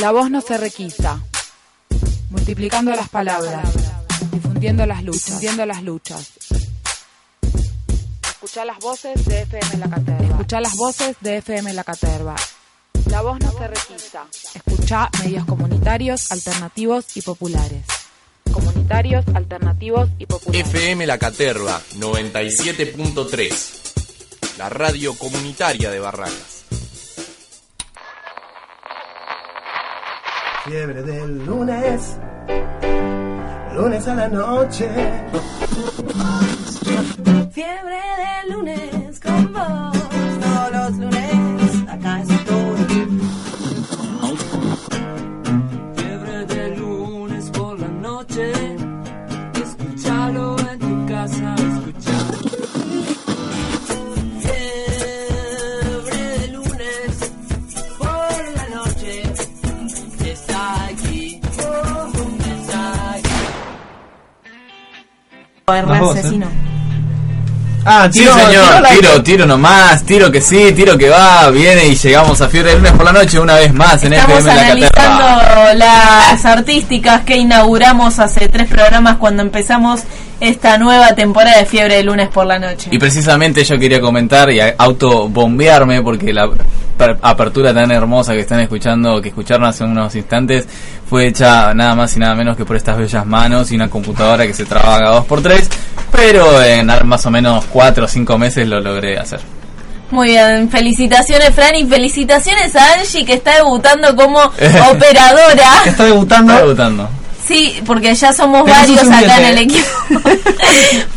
La voz no se requisa, multiplicando las palabras, difundiendo las luchas, difundiendo las luchas. Escuchá las voces de FM La Caterva. Escuchá las voces de FM La Caterva. La voz no se requisa. Escuchá medios comunitarios, alternativos y populares. Comunitarios, alternativos y populares. FM La Caterva 97.3. La radio comunitaria de Barracas. Fiebre del lunes, lunes a la noche. Fiebre de lunes con vos. Más voz, ¿eh? Ah, Sí, tiro, señor, tiro la- tiro, tiro nomás, tiro que sí, tiro que va, viene y llegamos a Fiebre del lunes por la noche una vez más en Estamos FM La analizando las artísticas que inauguramos hace tres programas cuando empezamos esta nueva temporada de Fiebre de lunes por la noche. Y precisamente yo quería comentar y autobombearme porque la apertura tan hermosa que están escuchando, que escucharon hace unos instantes, fue hecha nada más y nada menos que por estas bellas manos y una computadora que se trabaja dos por tres, pero en más o menos cuatro o cinco meses lo logré hacer. Muy bien, felicitaciones Fran y felicitaciones a Angie que está debutando como operadora. Está debutando. Está debutando. Sí, porque ya somos varios acá en el equipo.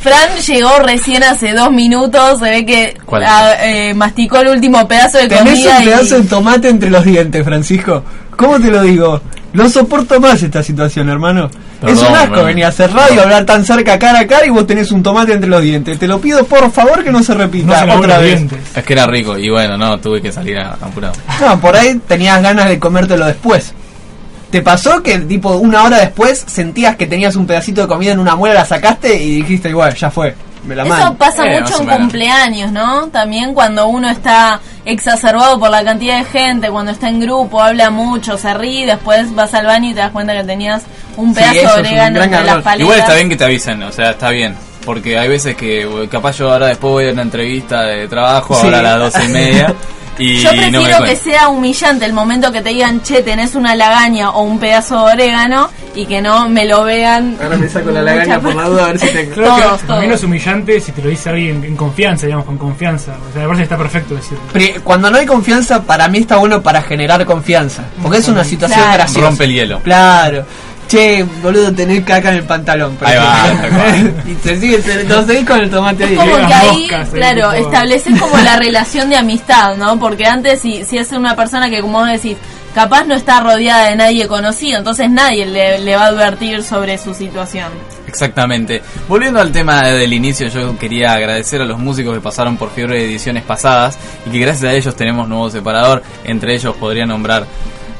Fran llegó recién hace dos minutos, se ve que ah, eh, masticó el último pedazo de Tenés comida un pedazo y de tomate entre los dientes, Francisco. ¿Cómo te lo digo? No soporto más esta situación, hermano. es un asco venir a hacer radio, hablar tan cerca cara a cara y vos tenés un tomate entre los dientes. Te lo pido por favor que no se repita otra vez. Es que era rico y bueno, no, tuve que salir a- apurado. No, por ahí tenías ganas de comértelo después. ¿Te pasó que tipo una hora después sentías que tenías un pedacito de comida en una muela, la sacaste y dijiste igual, ya fue, me la Eso pasa Eh, mucho en cumpleaños, ¿no? También cuando uno está exacerbado por la cantidad de gente, cuando está en grupo, habla mucho, se ríe, después vas al baño y te das cuenta que tenías un pedazo de orégano entre las paletas. Igual está bien que te avisen, o sea, está bien. Porque hay veces que capaz yo ahora después voy a una entrevista de trabajo, Sí. ahora a las doce y media, y Yo no prefiero que sea humillante el momento que te digan, che, tenés una lagaña o un pedazo de orégano y que no me lo vean. Ahora me saco la lagaña por la duda a ver si te... Creo Todos, que todos. menos humillante si te lo dice alguien en confianza, digamos, con confianza. O sea, me parece que está perfecto decirlo. Cuando no hay confianza, para mí está bueno para generar confianza. Porque es una situación Claro. graciosa. Rompe el hielo. Claro. Che, boludo, tenés caca en el pantalón. Ahí va, y te sigues, te, te seguís con el tomate ahí. Es como que ahí, moscas claro, tipo- estableces como la relación de amistad, ¿no? Porque antes si, si es una persona que, como vos decís, capaz no está rodeada de nadie conocido, entonces nadie le, le va a advertir sobre su situación. Exactamente. Volviendo al tema del inicio, yo quería agradecer a los músicos que pasaron por Fiebre de ediciones pasadas y que gracias a ellos tenemos nuevo separador. Entre ellos podría nombrar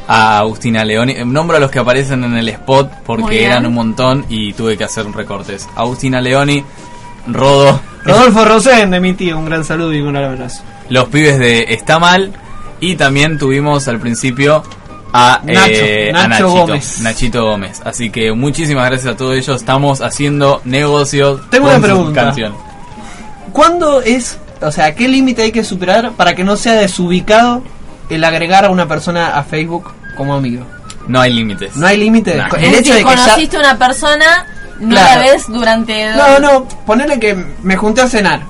a Agustina Leoni. Eh, Nombro a los que aparecen en el spot porque eran un montón y tuve que hacer recortes. Agustina Leoni, Rodo, Rodolfo Rosén de mi tío, un gran saludo y un gran abrazo. los pibes de Está Mal y también tuvimos al principio a, Nacho, eh, a Nacho Nachito, Gómez. Nachito Gómez. Así que muchísimas gracias a todos ellos. Estamos haciendo negocios. Tengo con una su pregunta. canción. ¿Cuándo es, o sea, qué límite hay que superar para que no sea desubicado el agregar a una persona a Facebook como amigo? No hay límites. No hay límite. No. El hecho de que ya... conociste una persona, no Claro. la ves durante... No, no, ponele que me junté a cenar.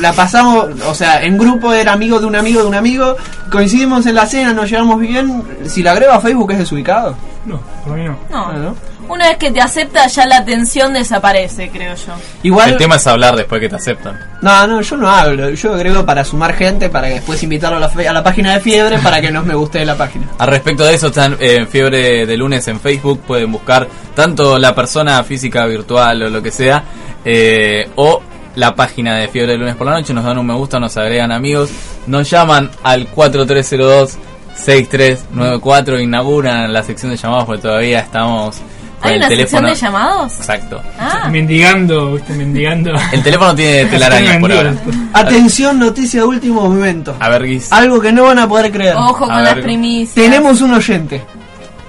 La pasamos, o sea, en grupo era amigo de un amigo de un amigo, coincidimos en la cena, nos llevamos bien. Si la agrego a Facebook es desubicado. No, por mí no. No. Ah, ¿no? Una vez que te acepta, ya la tensión desaparece, creo yo. Igual, El tema es hablar después que te aceptan. no, no, yo no hablo, yo agrego para sumar gente, para que después invitarlo a la, fe- a la página de Fiebre para que no me guste la página. Al respecto de eso, están eh, en Fiebre de Lunes en Facebook. Pueden buscar tanto la persona física, virtual o lo que sea, eh, o la página de Fiebre de Lunes por la noche. Nos dan un me gusta, nos agregan amigos, nos llaman al 4302 6394, inauguran la sección de llamados porque todavía estamos ¿Hay una sección de llamados? Exacto. Ah, Mendigando, viste, mendigando. El teléfono tiene telarañas por ahora. Atención, noticia de último momento. A ver, Guis. Algo que no van a poder creer. ojo con A las ver. primicias. Tenemos un oyente.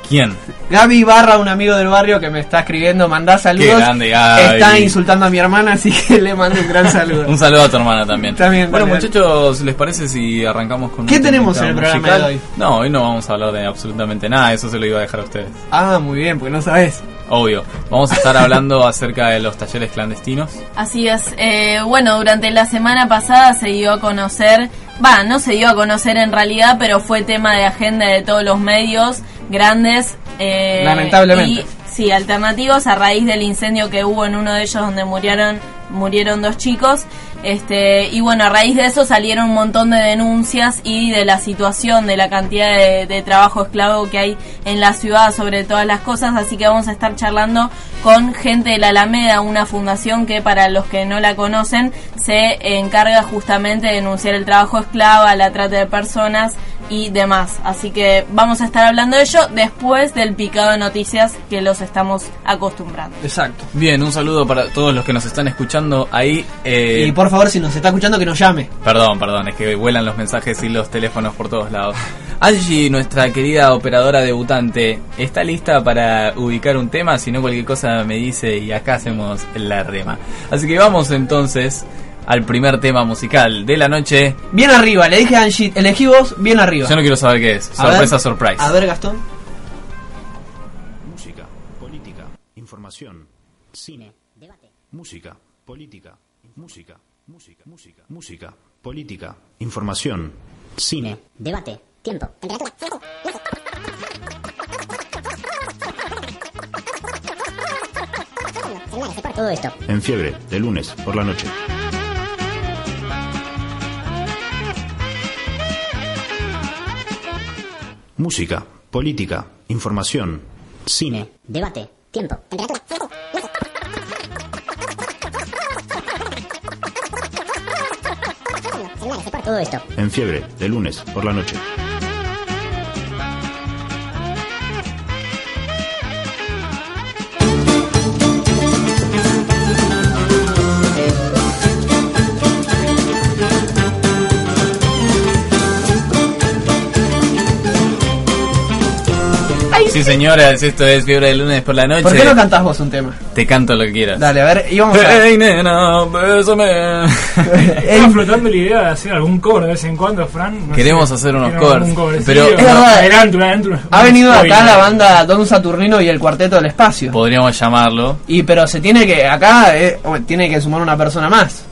¿Quién? Gaby Barra, un amigo del barrio que me está escribiendo, mandá saludos. Qué grande, Gaby. Está insultando a mi hermana, así que le mando un gran saludo. Un saludo a tu hermana también. También, bueno, también. muchachos, ¿les parece si arrancamos con ¿Qué un tenemos en el programa de hoy? No, hoy no vamos a hablar de absolutamente nada, eso se lo iba a dejar a ustedes. Ah, muy bien, porque no sabes. Obvio. Vamos a estar hablando acerca de los talleres clandestinos. Así es. Eh, bueno, durante la semana pasada se dio a conocer, va, no se dio a conocer en realidad, pero fue tema de agenda de todos los medios grandes. Eh, Lamentablemente. y, sí, alternativos a raíz del incendio que hubo en uno de ellos donde murieron murieron dos chicos. Este, y bueno, a raíz de eso salieron un montón de denuncias y de la situación, de la cantidad de, trabajo esclavo que hay en la ciudad sobre todas las cosas. Así que vamos a estar charlando con gente de la Alameda, una fundación que para los que no la conocen se encarga justamente de denunciar el trabajo esclavo, la trata de personas y demás. Así que vamos a estar hablando de ello después del picado de noticias que los estamos acostumbrando. Exacto. Bien, un saludo para todos los que nos están escuchando ahí. eh, Y por favor, si nos está escuchando, que nos llame. Perdón, perdón, es que vuelan los mensajes y los teléfonos por todos lados. Angie, nuestra querida operadora debutante, ¿está lista para ubicar un tema? Si no, cualquier cosa me dice y acá hacemos la rema. Así que vamos entonces al primer tema musical de la noche. Bien arriba, le dije a Angie, elegí vos, bien arriba. Yo no quiero saber qué es. A ver. Sorpresa, surprise. A ver, Gastón. Música, política, información, cine, debate. Música, política, música, música, música, música, política, información, cine, Debate. Tiempo. Temperatura. Todo esto. en fiebre, de lunes por la noche. Música, política, información, cine, Debate. Tiempo. Temperatura. En fiebre, de lunes por la noche. Sí, señoras, esto es Fiebre de Lunes por la noche. ¿Por qué no cantás vos un tema? Te canto lo que quieras. Dale, a ver, íbamos a... Hey, nena, bésame. Estaba flotando la idea de hacer algún cover de vez en cuando, Fran. No Queremos sé, hacer unos covers, cover, pero- sí, Es verdad. adelante, adelante, unos- Ha venido acá la banda Don Saturnino y el Cuarteto del Espacio. Podríamos llamarlo. Y pero se tiene que, acá eh, tiene que sumar una persona más.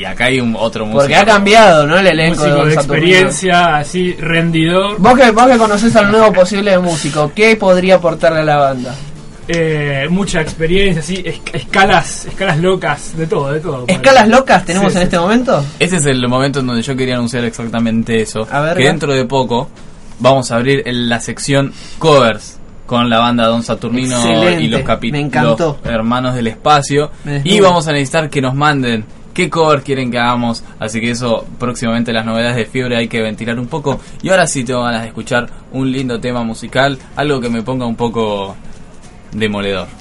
Y acá hay un otro músico. Porque ha cambiado, ¿no? El elenco de músico de Saturnino. experiencia, así, rendidor. Vos que, vos que conocés al nuevo posible músico, ¿qué podría aportarle a la banda? eh, mucha experiencia, así, es- escalas, escalas locas, de todo, de todo. ¿Escalas locas tenemos Sí, en sí. este momento? Este es el momento en donde yo quería anunciar exactamente eso. A ver, que dentro de poco vamos a abrir el- la sección covers. con la banda Don Saturnino Excelente, y los, capi- me encantó. los hermanos del espacio. Y vamos a necesitar que nos manden qué cover quieren que hagamos. Así que eso próximamente las novedades de Fiebre hay que ventilar un poco. Y ahora sí tengo ganas de escuchar un lindo tema musical, algo que me ponga un poco demoledor.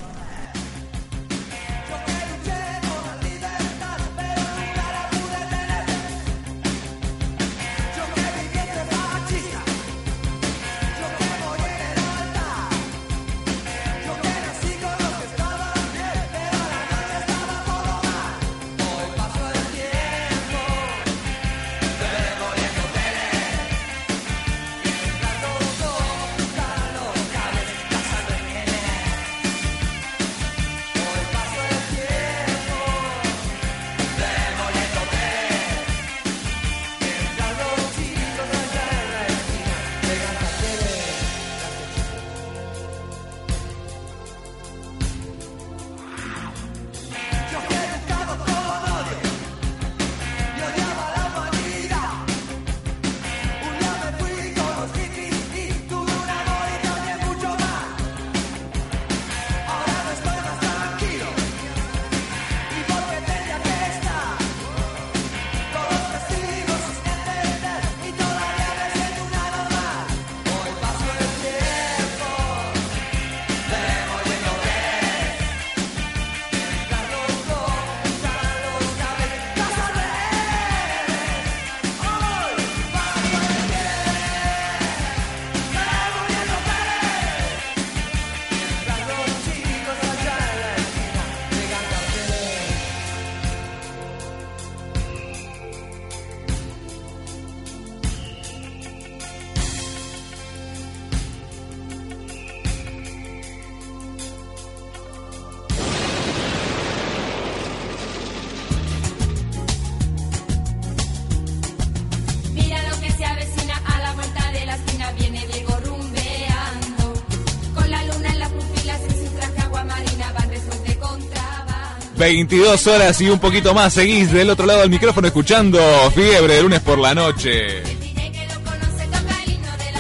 22 horas y un poquito más. Seguís del otro lado del micrófono escuchando Fiebre de lunes por la noche.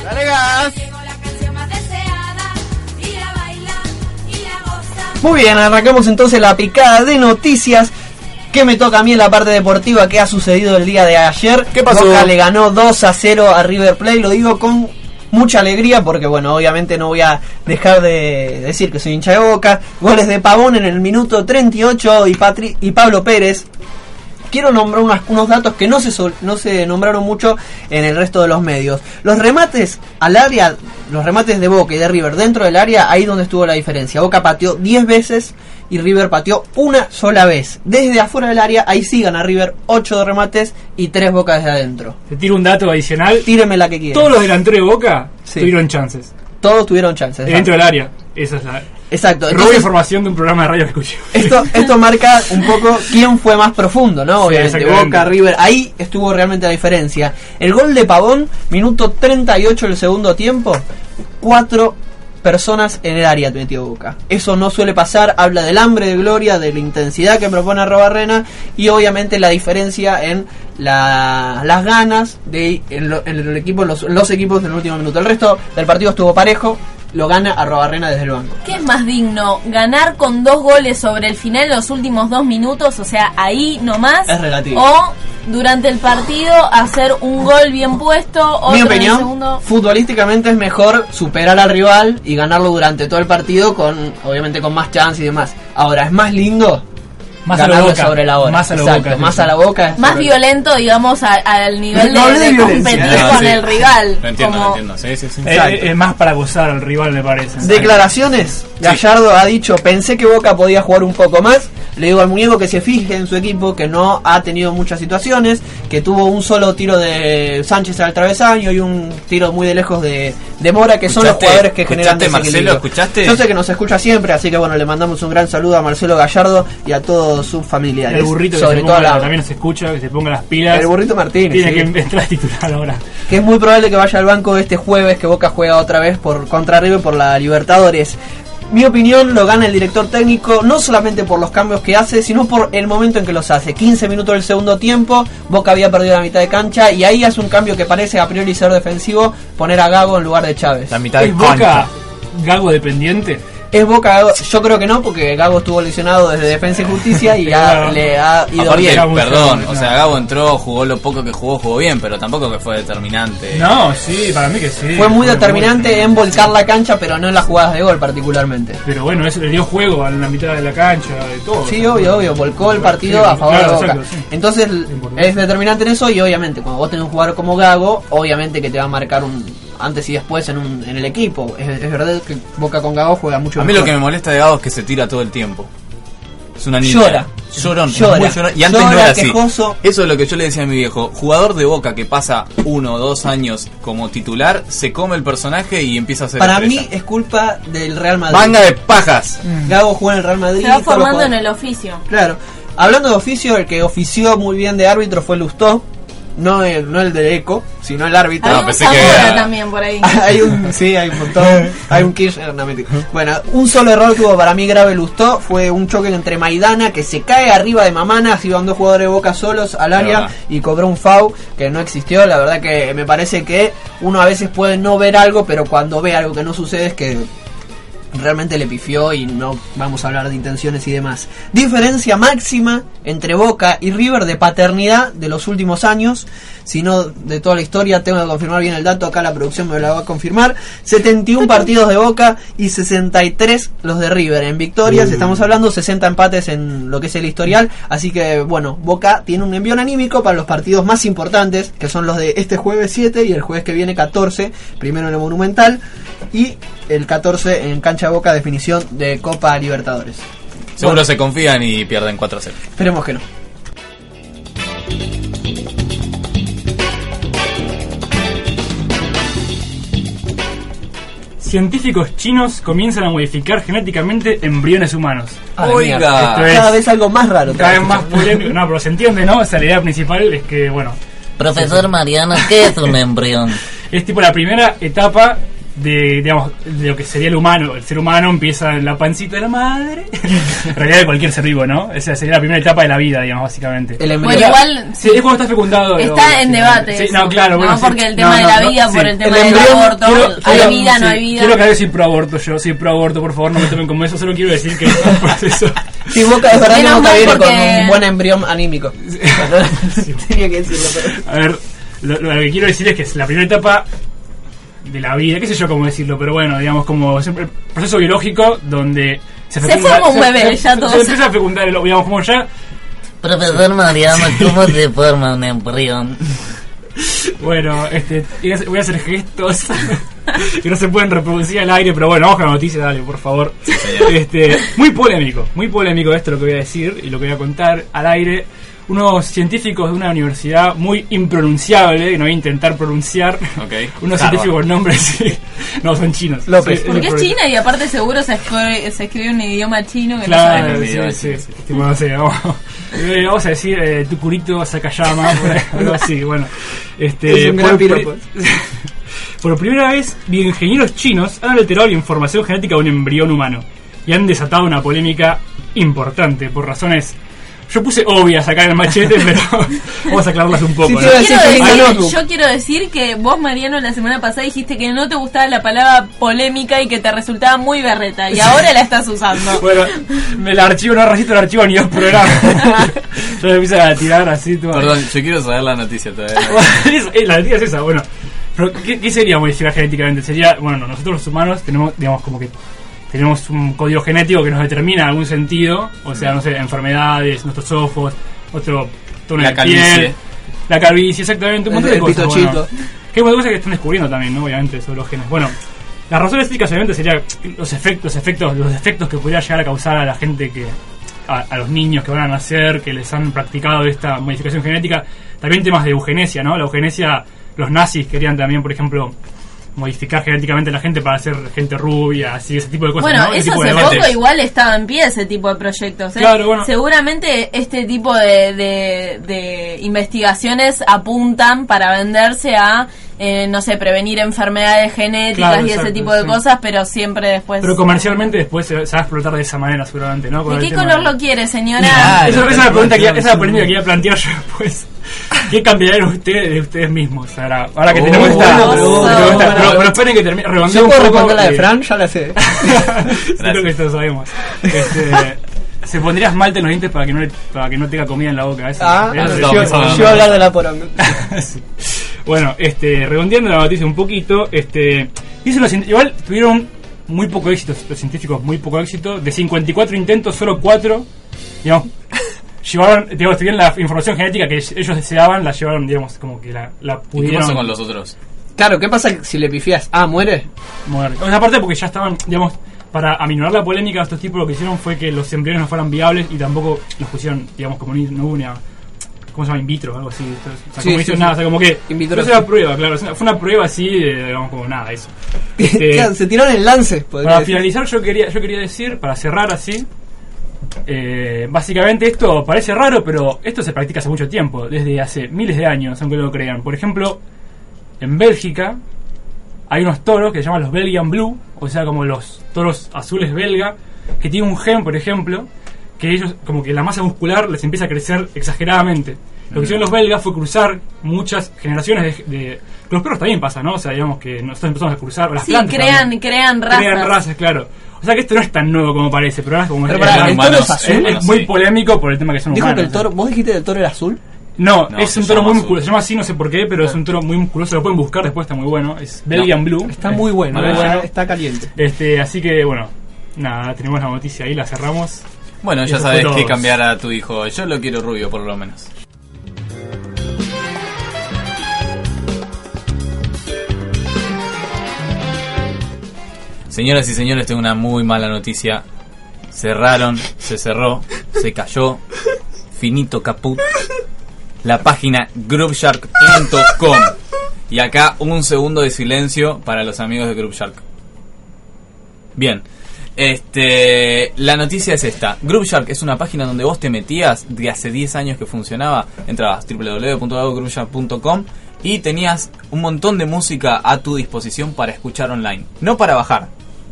Dale gas. Muy bien, arrancamos entonces la picada de noticias. ¿Qué me toca a mí en la parte deportiva? ¿Qué ha sucedido el día de ayer? ¿Qué pasó? Boca le ganó 2 a 0 a River Plate. Lo digo con mucha alegría porque, bueno, obviamente no voy a dejar de decir que soy hincha de Boca. Goles de Pavón en el minuto 38 y, Patri y Pablo Pérez. Quiero nombrar unas- unos datos que no se, no se nombraron mucho en el resto de los medios. Los remates al área, los remates de Boca y de River dentro del área, ahí donde estuvo la diferencia. Boca pateó 10 veces y River pateó una sola vez. Desde afuera del área, ahí sí gana River 8 de remates y 3 Boca desde adentro. Te tiro un dato adicional. Tíreme la que quiera. Todos los delanteros de Boca Sí. tuvieron chances. Todos tuvieron chances. Dentro del área. Esa es la. Exacto. Robo información de un programa de radio que escuché. Esto, esto marca un poco quién fue más profundo, ¿no? Obviamente. Boca, River, ahí estuvo realmente la diferencia. El gol de Pavón, minuto 38 del segundo tiempo, cuatro personas en el área metió Boca. Eso no suele pasar, habla del hambre de gloria, de la intensidad que propone Robarrena y obviamente la diferencia en la- las ganas de en, lo- en el equipo, los, los equipos del último minuto. El resto del partido estuvo parejo, lo gana a Robarrena desde el banco. ¿Qué es más digno? ¿Ganar con dos goles sobre el final en los últimos dos minutos? O sea, ahí nomás. Es relativo. O durante el partido hacer un gol bien puesto, otro Mi opinión, segundo. futbolísticamente es mejor superar al rival y ganarlo durante todo el partido con, obviamente, con más chance y demás. Ahora, es más lindo Más a la boca. sobre la hora. Más a la Exacto, boca, más eso. a la boca. Más sobre- violento, digamos, a- al nivel No de, de de competir Ah, con sí. el rival. Lo entiendo, como- lo entiendo. Sí, sí, sí. Es, es- es más para gozar al rival, me parece. Declaraciones. Gallardo ha dicho, pensé que Boca podía jugar un poco más. Le digo al muñeco que se fije en su equipo, que no ha tenido muchas situaciones, que tuvo un solo tiro de Sánchez al travesaño y un tiro muy de lejos de, de Mora, que son los ¿Escuchaste- jugadores que generan Marcelo? ¿Escuchaste? Yo sé que nos escucha siempre, así que bueno, le mandamos un gran saludo a Marcelo Gallardo y a todos sus familiares. El burrito que sobre se todo ponga- a la- también nos escucha, que se ponga las pilas. El burrito Martínez, Tiene sí. que entrar a titular ahora. que es muy probable que vaya al banco este jueves que Boca juega otra vez por contra River por la Libertadores. Mi opinión lo gana el director técnico no solamente por los cambios que hace, sino por el momento en que los hace. 15 minutos del segundo tiempo, Boca había perdido la mitad de cancha y ahí hace un cambio que parece a priori ser defensivo, poner a Gago en lugar de Chávez. La mitad Es Boca Gago dependiente? Es Boca Gago, yo creo que no, porque Gago estuvo lesionado desde Defensa y Justicia y ya Claro. le ha ido Aparte, bien. perdón, o sea, Gabo entró, jugó lo poco que jugó, jugó bien, pero tampoco que fue determinante. No, sí, para mí que sí. Fue muy determinante en volcar la cancha, pero no en las jugadas de gol particularmente. Pero bueno, eso le dio juego a la mitad de la cancha, de todo. Sí, obvio, obvio, volcó el partido Sí, a favor claro, de Boca. exacto, sí. Entonces es determinante en eso y obviamente cuando vos tenés un jugador como Gago, obviamente que te va a marcar un antes y después en, un, en el equipo. Es, es verdad que Boca con Gago juega mucho A mí mejor. lo que me molesta de Gabo es que se tira todo el tiempo. Es una niña. Llora. Llorón, es Llora. muy llorón. Y antes Llora, no era así. quejoso. Eso es lo que yo le decía a mi viejo. Jugador de Boca que pasa uno o dos años como titular, se come el personaje y empieza a ser Para estrella. mí es culpa del Real Madrid. Manga de pajas. Gago juega en el Real Madrid. Se va formando en el oficio. Claro. Hablando de oficio, el que ofició muy bien de árbitro fue Lustó. No el, no el de Eco, sino el árbitro. Hay un Zamora también por ahí. hay un sí hay un montón hay un Kirchner no, mentira. bueno un solo error tuvo para mí grave Lustó fue un choque entre Maidana que se cae arriba de Mamana así van dos jugadores de Boca solos al área y cobró un foul que no existió la verdad que me parece que uno a veces puede no ver algo pero cuando ve algo que no sucede es que realmente le pifió y no vamos a hablar de intenciones y demás. Diferencia máxima entre Boca y River de paternidad de los últimos años, si no de toda la historia, tengo que confirmar bien el dato, acá la producción me lo va a confirmar. 71 partidos de Boca y 63 los de River. En victorias, estamos hablando 60 empates en lo que es el historial, así que bueno, Boca tiene un envío anímico para los partidos más importantes, que son los de este jueves 7 y el jueves que viene 14, primero en el Monumental y el 14 en cancha de Boca definición de Copa Libertadores. Seguro Bueno, se confían y pierden 4 0. Esperemos que no. Científicos chinos comienzan a modificar genéticamente embriones humanos. Oiga. Esto es- cada vez algo más raro. Cada vez más polémico. No, pero se entiende, ¿no? O sea, la idea principal es que, bueno, Profesor Mariano, ¿qué es un embrión? es tipo la primera etapa de, digamos, de lo que sería el humano. El ser humano empieza en la pancita de la madre. en realidad de cualquier ser vivo, ¿no? Esa sería la primera etapa de la vida, digamos, básicamente. El Bueno, igual Sí, es cuando está fecundado. está en sí. debate. Sí, no, claro. No, bueno, sí. porque el tema No, de no, la no, vida, sí. por el tema El del embrión, aborto. quiero- hay quiero- vida, no hay vida. Quiero que soy pro aborto, yo soy pro aborto, por favor, no me tomen como eso, solo quiero decir que es un proceso. Sí, Boca, es verdad que Boca viene porque- con un buen embrión anímico. Tenía que decirlo, pero... A ver, lo, lo que quiero decir es que es la primera etapa de la vida, qué sé yo cómo decirlo, pero bueno, digamos, como siempre, proceso biológico donde se, Se forma un bebé, ya se, todos. se empieza a fecundar, el- digamos, como ya, Profesor Mariano, ¿cómo se forma un embrión? bueno, este, voy a hacer- voy a hacer gestos que no se pueden reproducir al aire, pero bueno, vamos con la noticia, dale, por favor. Este, muy polémico, muy polémico esto lo que voy a decir y lo que voy a contar al aire. Unos científicos de una universidad muy impronunciable, que no voy a intentar pronunciar. Ok. Unos Harvard. científicos nombres, sí. no, son chinos. López. Sí, Porque es China y aparte seguro se escribe, se escribe un idioma chino que no Claro, sí, idioma sí, sí. Tipo, no sé, vamos, eh, vamos a decir eh, Tucurito Sakayama, algo así, bueno. Este, Es un gran por, por primera vez, bioingenieros chinos han alterado la información genética de un embrión humano y han desatado una polémica importante por razones. Yo puse obvias acá en el machete, pero vamos a aclararlas un poco. Yo quiero decir que vos, Mariano, la semana pasada dijiste que no te gustaba la palabra polémica y que te resultaba muy berreta. Y ahora la estás usando. Bueno, el archivo no resiste el archivo ni dos programas. Yo me empiezo a tirar así. todo. Perdón, yo quiero saber la noticia todavía. La noticia es esa, bueno. Pero, ¿qué, qué sería modificar genéticamente? Sería, bueno, nosotros los humanos tenemos, digamos, como que tenemos un código genético que nos determina en algún sentido, o sea, no sé, enfermedades, nuestros ojos, nuestro tono La de calvicie. piel, la calvicie, exactamente, un montón de El cosas. bueno. que hay muchas cosas que están descubriendo también, ¿no? Obviamente, sobre los genes. Bueno, las razones físicas obviamente serían los efectos, los efectos, los efectos que podría llegar a causar a la gente que, a, a los niños que van a nacer, que les han practicado esta modificación genética. También temas de eugenesia, ¿no? La eugenesia, los nazis querían también, por ejemplo, modificar genéticamente a la gente para hacer gente rubia, así, ese tipo de cosas. Bueno, eso tipo de hace debates. poco igual estaba en pie ese tipo de proyectos. ¿eh? Claro, bueno. Seguramente este tipo de, de- de investigaciones apuntan para venderse a, eh, no sé, prevenir enfermedades genéticas Claro, y ese tipo de sí. cosas, pero siempre después... Pero comercialmente después se, se va a explotar de esa manera seguramente, ¿no? Con ¿De el qué color de- lo quiere, señora? esa, esa es la pregunta que, esa es la polémica que iba a plantear yo después. ¿Qué cambiarían ustedes de ustedes mismos? Ahora, ahora que Oh, tenemos esta. pregunta, tenemos esta- buena pero, pero esperen que termine. ¿Yo puedo responder la de eh, Fran? Ya la sé. Sí, creo que esto lo sabemos. Este, ¿Se pondría esmalte en los dientes para que no, le- para que no tenga comida en la boca? Eso, Ah, yo, iba a hablar de la poronga. Sí. Bueno, este, redondeando la noticia un poquito, este, dicen los igual tuvieron muy poco éxito, los científicos muy poco éxito, de 54 intentos, solo 4, digamos, llevaron, digamos, tuvieron la información genética que ellos deseaban, la llevaron, digamos, como que la, la ¿Y qué pudieron pasó con los otros? Claro, ¿qué pasa si le pifias? Ah, muere. mover. O sea, aparte porque ya estaban, digamos, para aminorar la polémica, estos tipos lo que hicieron fue que los embriones no fueran viables y tampoco los pusieron, digamos, como ni- no hubo una, ¿cómo se llama? In vitro, algo así. O sea, Sí, como sí, sí. nada, o sea, como que... In vitro, no fue una prueba, claro, fue una prueba así, de, digamos, como nada, eso. Este, Claro, se tiraron el lance. para decir. finalizar, yo quería, yo quería decir, para cerrar así, eh, básicamente esto parece raro, pero esto se practica hace mucho tiempo, desde hace miles de años, aunque no lo crean. Por ejemplo, en Bélgica hay unos toros que se llaman los Belgian Blue, o sea, como los toros azules belga, que tienen un gen, por ejemplo, que ellos, como que la masa muscular les empieza a crecer exageradamente. Lo que hicieron los belgas fue cruzar muchas generaciones de, de- los perros también pasa, ¿no? O sea, digamos que nosotros empezamos a cruzar, las Sí, plantas crean, también. crean razas. Crean razas, claro. O sea que esto no es tan nuevo como parece, pero ahora es como Pero es, pará, es- ¿el toro es azul? es muy polémico por el tema que son Dijo humanos. que el toro, vos dijiste que el toro era azul. No, No, es un toro muy azul. musculoso. Se llama así, no sé por qué, pero es un toro muy musculoso. Lo pueden buscar después, está muy bueno. Es Belgian Blue. Está Es muy bueno, muy eh, bueno. está caliente. Este, así que bueno, nada, tenemos la noticia ahí, la cerramos. Bueno, ya sabes todo. cambiar a tu hijo. Yo lo quiero rubio, por lo menos. Señoras y señores, tengo una muy mala noticia. Cerraron, se cerró, se cayó. Finito caput. La página groupshark.com. Y acá un segundo de silencio para los amigos de Groupshark. Bien. Este, la noticia es esta. Groupshark es una página donde vos te metías de hace 10 años que funcionaba. Entrabas www.groupshark.com y tenías un montón de música a tu disposición para escuchar online. No para bajar,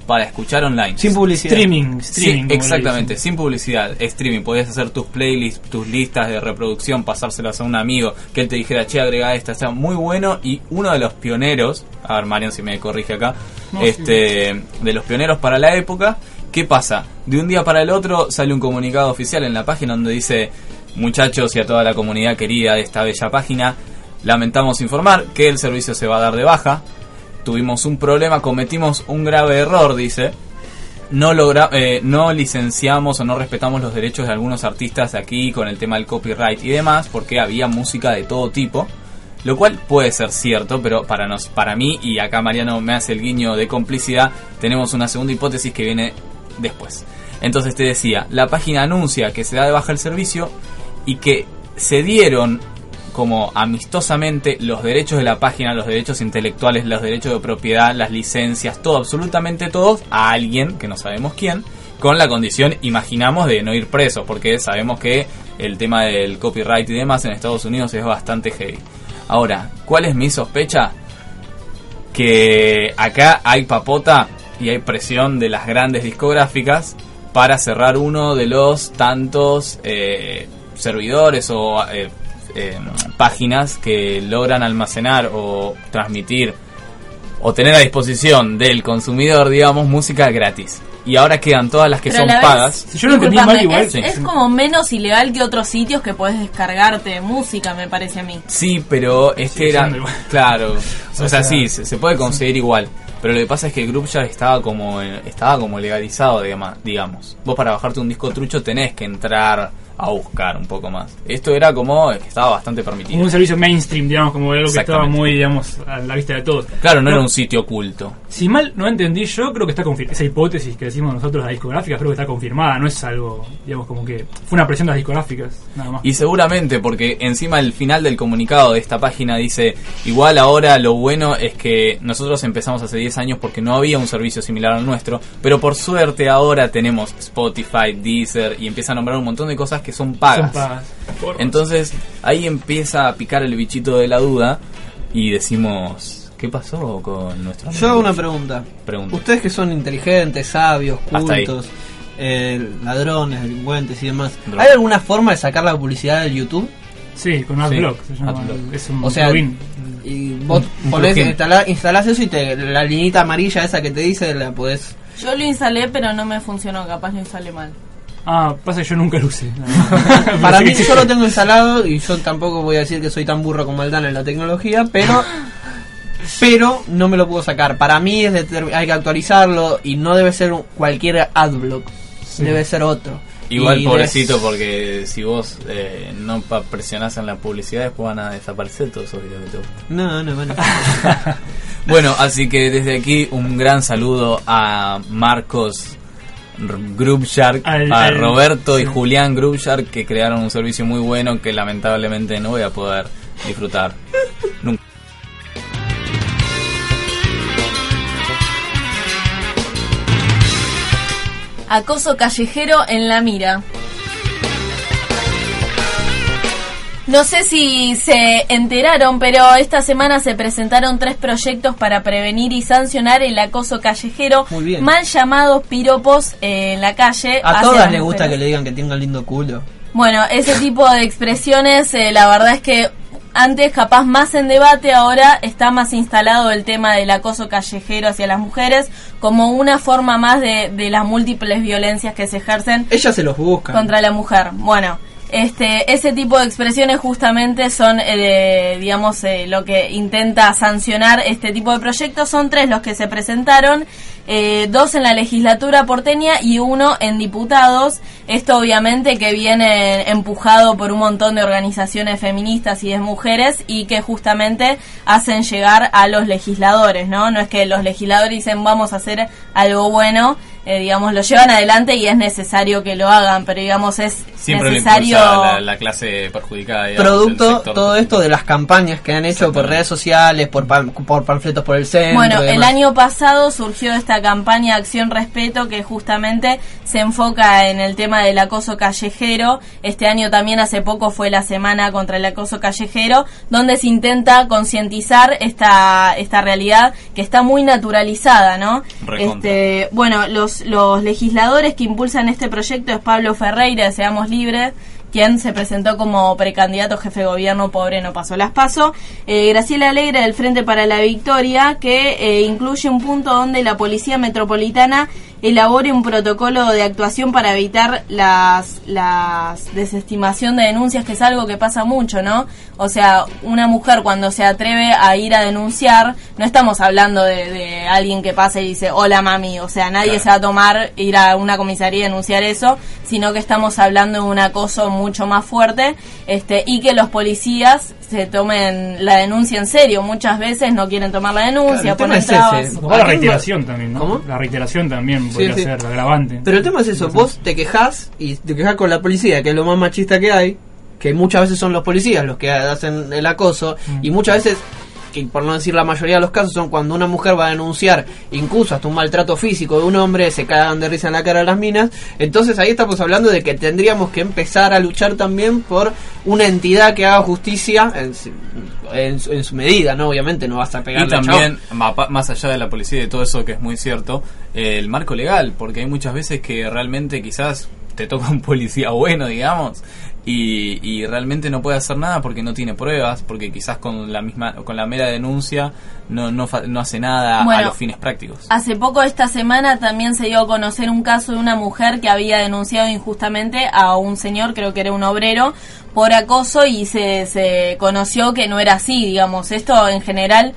para escuchar online. Sin publicidad. Streaming, streaming. exactamente, sin publicidad, streaming. Podías hacer tus playlists, tus listas de reproducción, pasárselas a un amigo, que él te dijera, che, agrega esta, está muy bueno. Y uno de los pioneros, a ver, Marian, si me corrige acá, No, este, de los pioneros para la época, ¿qué pasa? De un día para el otro sale un comunicado oficial en la página donde dice, muchachos y a toda la comunidad querida de esta bella página, lamentamos informar que el servicio se va a dar de baja. Tuvimos un problema, cometimos un grave error, dice no logra, eh, no licenciamos o no respetamos los derechos de algunos artistas aquí con el tema del copyright y demás porque había música de todo tipo lo cual puede ser cierto pero para nos para mí y acá Mariano me hace el guiño de complicidad tenemos una segunda hipótesis que viene después entonces te decía la página anuncia que se da de baja el servicio y que se dieron como amistosamente los derechos de la página, los derechos intelectuales, los derechos de propiedad, las licencias, todo, absolutamente todos, a alguien, que no sabemos quién, con la condición, imaginamos, de no ir preso, porque sabemos que el tema del copyright y demás en Estados Unidos es bastante heavy. Ahora, ¿cuál es mi sospecha? Que acá hay papota y hay presión de las grandes discográficas para cerrar uno de los tantos eh, servidores o eh, eh, páginas que logran almacenar o transmitir o tener a disposición del consumidor, digamos, música gratis. Y ahora quedan todas las que Pero a son la vez, pagas. discúlpame, es, Sí. es como menos ilegal que otros sitios que puedes descargarte música, me parece a mí. Sí, pero este Sigue era. igual. Claro. O O sea, sea, sí, se, se puede conseguir igual. Pero lo que pasa es que el group ya estaba como eh, estaba como legalizado, digamos. Vos para bajarte un disco trucho tenés que entrar a buscar un poco más. Esto era como que estaba bastante permitido. Un servicio mainstream, digamos, como algo que estaba muy, digamos, a la vista de todos. Claro, no era un sitio oculto. Si mal no entendí, yo creo que está confirmada. Esa hipótesis que decimos nosotros, las discográficas, creo que está confirmada. No es algo, digamos, como que fue una presión de las discográficas, nada más. Y seguramente, porque encima el final del comunicado de esta página dice, igual ahora lo bueno es que nosotros empezamos hace 10 años porque no había un servicio similar al nuestro, pero por suerte ahora tenemos Spotify, Deezer y empieza a nombrar un montón de cosas que son pagas. Son pagas. Por- Entonces ahí empieza a picar el bichito de la duda y decimos, ¿qué pasó con nuestro Yo hago una pregunta. Pregunta. Ustedes que son inteligentes, sabios, cultos, eh, ladrones, delincuentes y demás. ¿hay alguna forma de sacar la publicidad del YouTube? Sí, con AdBlock se llama. AdBlock. Es un O sea, plugin. y vos Un ponés, plugin. instalás, instalás eso y te, la linita amarilla esa que te dice la podés... Yo lo instalé, pero no me funcionó, capaz lo instalé mal. Ah, pasa que yo nunca lo usé. Para mí yo lo tengo instalado y yo tampoco voy a decir que soy tan burro como Aldana en la tecnología, pero pero no me lo puedo sacar. Para mí es determin- hay que actualizarlo y no debe ser un- cualquier adblock, debe ser otro. Igual Y pobrecito porque si vos eh, no pa- presionás en la publicidad después van a desaparecer todos esos videos que te gustan. No, no, bueno. Bueno, así que desde aquí un gran saludo a Marcos Grubshark, Al- a al- Roberto y sí. Julián Grubshark que crearon un servicio muy bueno que lamentablemente no voy a poder disfrutar nunca. Acoso callejero en la mira. No sé si se enteraron, pero esta semana se presentaron tres proyectos para prevenir y sancionar el acoso callejero, Muy bien. mal llamados piropos eh, en la calle. A todas les gusta que le digan que tengan lindo culo. Bueno, ese tipo de expresiones, eh, la verdad es que antes capaz más en debate, ahora está más instalado el tema del acoso callejero hacia las mujeres como una forma más de, de las múltiples violencias que se ejercen Ellas se los buscan. contra la mujer. Bueno, este, ese tipo de expresiones justamente son, eh, digamos, eh, lo que intenta sancionar este tipo de proyectos. Son tres los que se presentaron, eh, dos en la legislatura porteña y uno en diputados. Esto obviamente que viene empujado por un montón de organizaciones feministas y de mujeres y que justamente hacen llegar a los legisladores, ¿no? No es que los legisladores dicen vamos a hacer algo bueno, eh, digamos, lo llevan adelante y es necesario que lo hagan, pero digamos es Siempre necesario... la, la clase perjudicada. digamos, Producto, todo esto de las campañas que han hecho por redes sociales, por, pan- por panfletos por el centro. Bueno, el año pasado surgió esta campaña Acción Respeto que justamente se enfoca en el tema del acoso callejero. Este año también hace poco fue la semana contra el acoso callejero, donde se intenta concientizar esta, esta realidad que está muy naturalizada, ¿no? Recontra. Este, bueno, los, los legisladores que impulsan este proyecto es Pablo Ferreira de Seamos Libres, quien se presentó como precandidato jefe de gobierno, pobre no pasó las paso. Eh, Graciela Alegre del Frente para la Victoria, que eh, incluye un punto donde la Policía Metropolitana elabore un protocolo de actuación para evitar las, las desestimación de denuncias, que es algo que pasa mucho, ¿no? O sea, una mujer cuando se atreve a ir a denunciar, no estamos hablando de, de alguien que pasa y dice, hola mami, o sea, nadie Claro. se va a tomar ir a una comisaría y denunciar eso, sino que estamos hablando de un acoso mucho más fuerte este y que los policías se tomen la denuncia en serio. Muchas veces no quieren tomar la denuncia, Claro, el tema ponen es trabas. ese. O la reiteración también, ¿no? ¿Cómo? La reiteración también podría sí. ser agravante. Pero el tema es eso, vos te quejas y te quejas con la policía, que es lo más machista que hay, que muchas veces son los policías los que hacen el acoso, Mm. y muchas veces, y por no decir la mayoría de los casos, son cuando una mujer va a denunciar incluso hasta un maltrato físico de un hombre, se cagan de risa en la cara de las minas, entonces ahí estamos hablando de que tendríamos que empezar a luchar también por una entidad que haga justicia en, su- en su- en su medida, ¿no? Obviamente no vas a pegarle Y también, más allá de la policía y de todo eso que es muy cierto, el marco legal, porque hay muchas veces que realmente quizás te toca un policía bueno, digamos, y, y realmente no puede hacer nada porque no tiene pruebas, porque quizás con la misma, con la mera denuncia no, no, no hace nada a los fines prácticos. Hace poco esta semana también se dio a conocer un caso de una mujer que había denunciado injustamente a un señor, creo que era un obrero, por acoso y se, se conoció que no era así, digamos. Esto en general,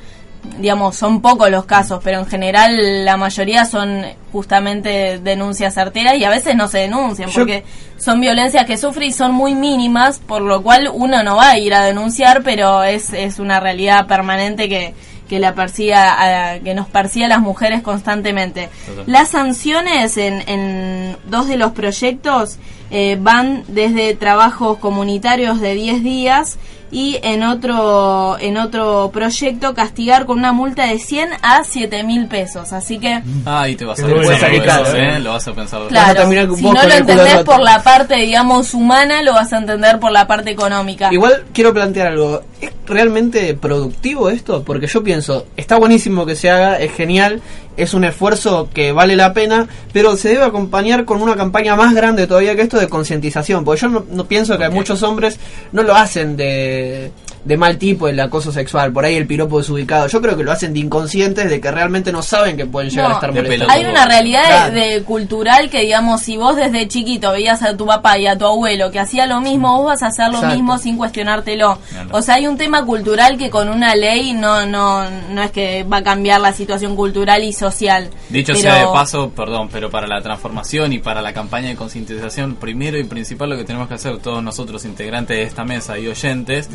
digamos, son pocos los casos, pero en general la mayoría son justamente denuncias certeras y a veces no se denuncian Yo- porque son violencias que sufre y son muy mínimas, por lo cual uno no va a ir a denunciar, pero es, es una realidad permanente que que la persiga, a- que nos persiga a las mujeres constantemente. Las sanciones en, en dos de los proyectos eh, van desde trabajos comunitarios de 10 días y en otro en otro proyecto castigar con una multa de 100 a 7 mil pesos. Así que, Ah, y te vas a pensar caro, ¿eh? Lo vas a pensar dos Vas a claro, si no lo entendés por la parte, digamos, humana, lo vas a entender por la parte económica. Igual quiero plantear algo. ¿Es realmente productivo esto? Porque yo pienso, está buenísimo que se haga, es genial es un esfuerzo que vale la pena, pero se debe acompañar con una campaña más grande todavía que esto de concientización, porque yo no, no pienso que muchos hombres no lo hacen de, de mal tipo el acoso sexual, por ahí el piropo desubicado, yo creo que lo hacen de inconscientes, de que realmente no saben que pueden llegar No, a estar molestando. Hay una realidad Claro. de, de cultural que, digamos, si vos desde chiquito veías a tu papá y a tu abuelo que hacía lo mismo, vos vas a hacer lo Exacto. mismo sin cuestionártelo. Claro. O sea, hay un tema cultural que con una ley no no no es que va a cambiar la situación cultural y social. Dicho Pero- sea de paso, perdón, pero para la transformación y para la campaña de concientización, primero y principal lo que tenemos que hacer todos nosotros integrantes de esta mesa y oyentes,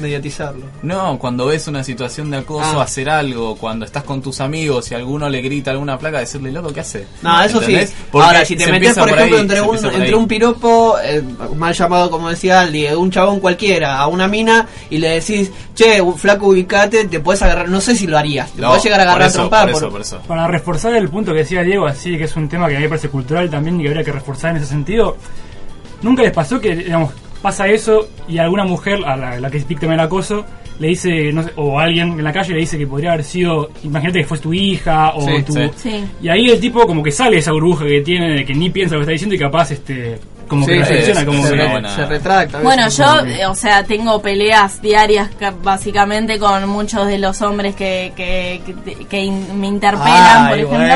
No, cuando ves una situación de acoso, Ah. hacer algo, cuando estás con tus amigos y alguno le grita alguna placa, decirle, loco, ¿qué hace? No, eso ¿Entendés? sí. Porque Ahora, si te metes, por ejemplo, ahí, entre, un, por entre un piropo, eh, mal llamado como decía Aldi, de un chabón cualquiera a una mina y le decís, che, flaco, ubicate, te puedes agarrar, no sé si lo harías, te No, puedes llegar a por agarrar a eso, trompar. por por- eso, por eso. Para reforzar el punto que decía Diego, así que es un tema que a mí me parece cultural también y que habría que reforzar en ese sentido. ¿Nunca les pasó que, digamos, pasa eso y alguna mujer, a la, la que es víctima del acoso, le dice, no sé, o alguien en la calle le dice que podría haber sido, imagínate que fue tu hija o Sí, tu... sí. Sí. Y ahí el tipo como que sale esa burbuja que tiene de que ni piensa lo que está diciendo y capaz este como Sí, que reflexiona, se, como se que... re- se retracta. Bueno, yo, o sea, tengo peleas diarias ca- básicamente con muchos de los hombres que, que, que- que in- me interpelan, Ay, por ejemplo.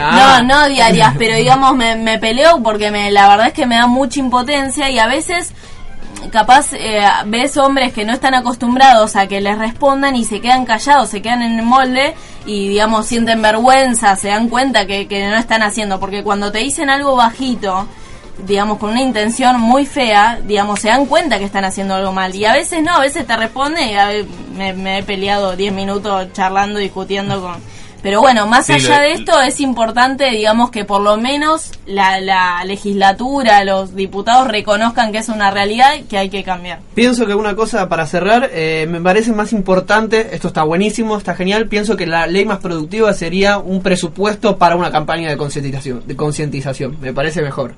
ah. No, no diarias, pero digamos me, me peleo porque me, la verdad es que me da mucha impotencia y a veces capaz eh, ves hombres que no están acostumbrados a que les respondan y se quedan callados, se quedan en el molde y digamos sienten vergüenza, se dan cuenta que, que no están haciendo, porque cuando te dicen algo bajito, digamos con una intención muy fea, digamos se dan cuenta que están haciendo algo mal. Y a veces no, a veces te responde y a me, me he peleado 10 minutos charlando, discutiendo con... Pero bueno, más Sí, allá lo- de esto es importante, digamos, que por lo menos la, la legislatura, los diputados reconozcan que es una realidad y que hay que cambiar. Pienso que una cosa para cerrar, eh, me parece más importante, esto está buenísimo, está genial, pienso que la ley más productiva sería un presupuesto para una campaña de concientización, de concientización, me parece mejor.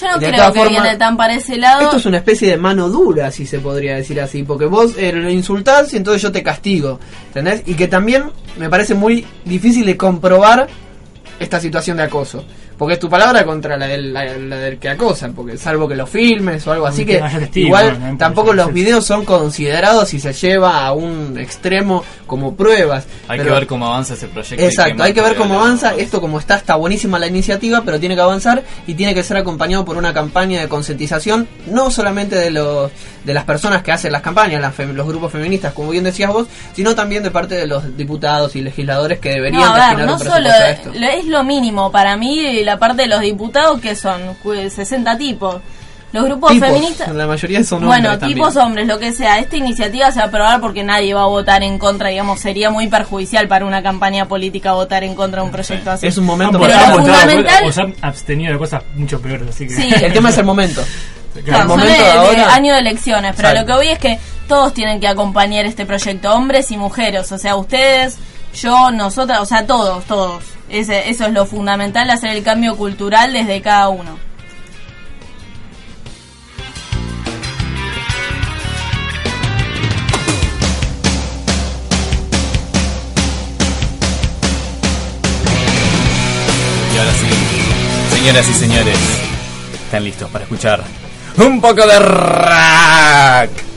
Yo no De creo que formas, viene tan para ese lado. Esto es una especie de mano dura, si se podría decir así, porque vos eh, lo insultás y entonces yo te castigo, ¿entendés? Y que también me parece muy difícil de comprobar esta situación de acoso. Porque es tu palabra contra la del, la- la del que acosa, porque salvo que lo filmes o algo así, Que igual tampoco los videos son considerados si se lleva a un extremo como pruebas. Hay Pero- que ver cómo avanza ese proyecto. y Exacto, hay que ver cómo avanza. Esto como está, está buenísima la iniciativa, pero tiene que avanzar y tiene que ser acompañado por una campaña de concientización, no solamente de los de las personas que hacen las campañas, las fem- los grupos feministas, como bien decías vos, sino también de parte de los diputados y legisladores que deberían No, a ver, destinar no un solo a esto. lo- es lo mínimo para mí la parte de los diputados que son Cu- 60 tipos. Los grupos Tipos, feministas la mayoría son Bueno, hombres también. tipos hombres, lo que sea. Esta iniciativa se va a aprobar porque nadie va a votar en contra, digamos, sería muy perjudicial para una campaña política votar en contra de un proyecto así. Es un momento Pero para lo votado, fundamental- o se han abstenido de cosas mucho peores, así que... Sí. El tema es el momento. Claro, el son de, de ahora- año de elecciones, pero lo que voy es que todos tienen que acompañar este proyecto, hombres y mujeres, o sea, ustedes, yo, nosotras, o sea, todos, todos. Ese, eso es lo fundamental, hacer el cambio cultural desde cada uno. Y ahora sí, señoras y señores, están listos para escuchar un poco de rock.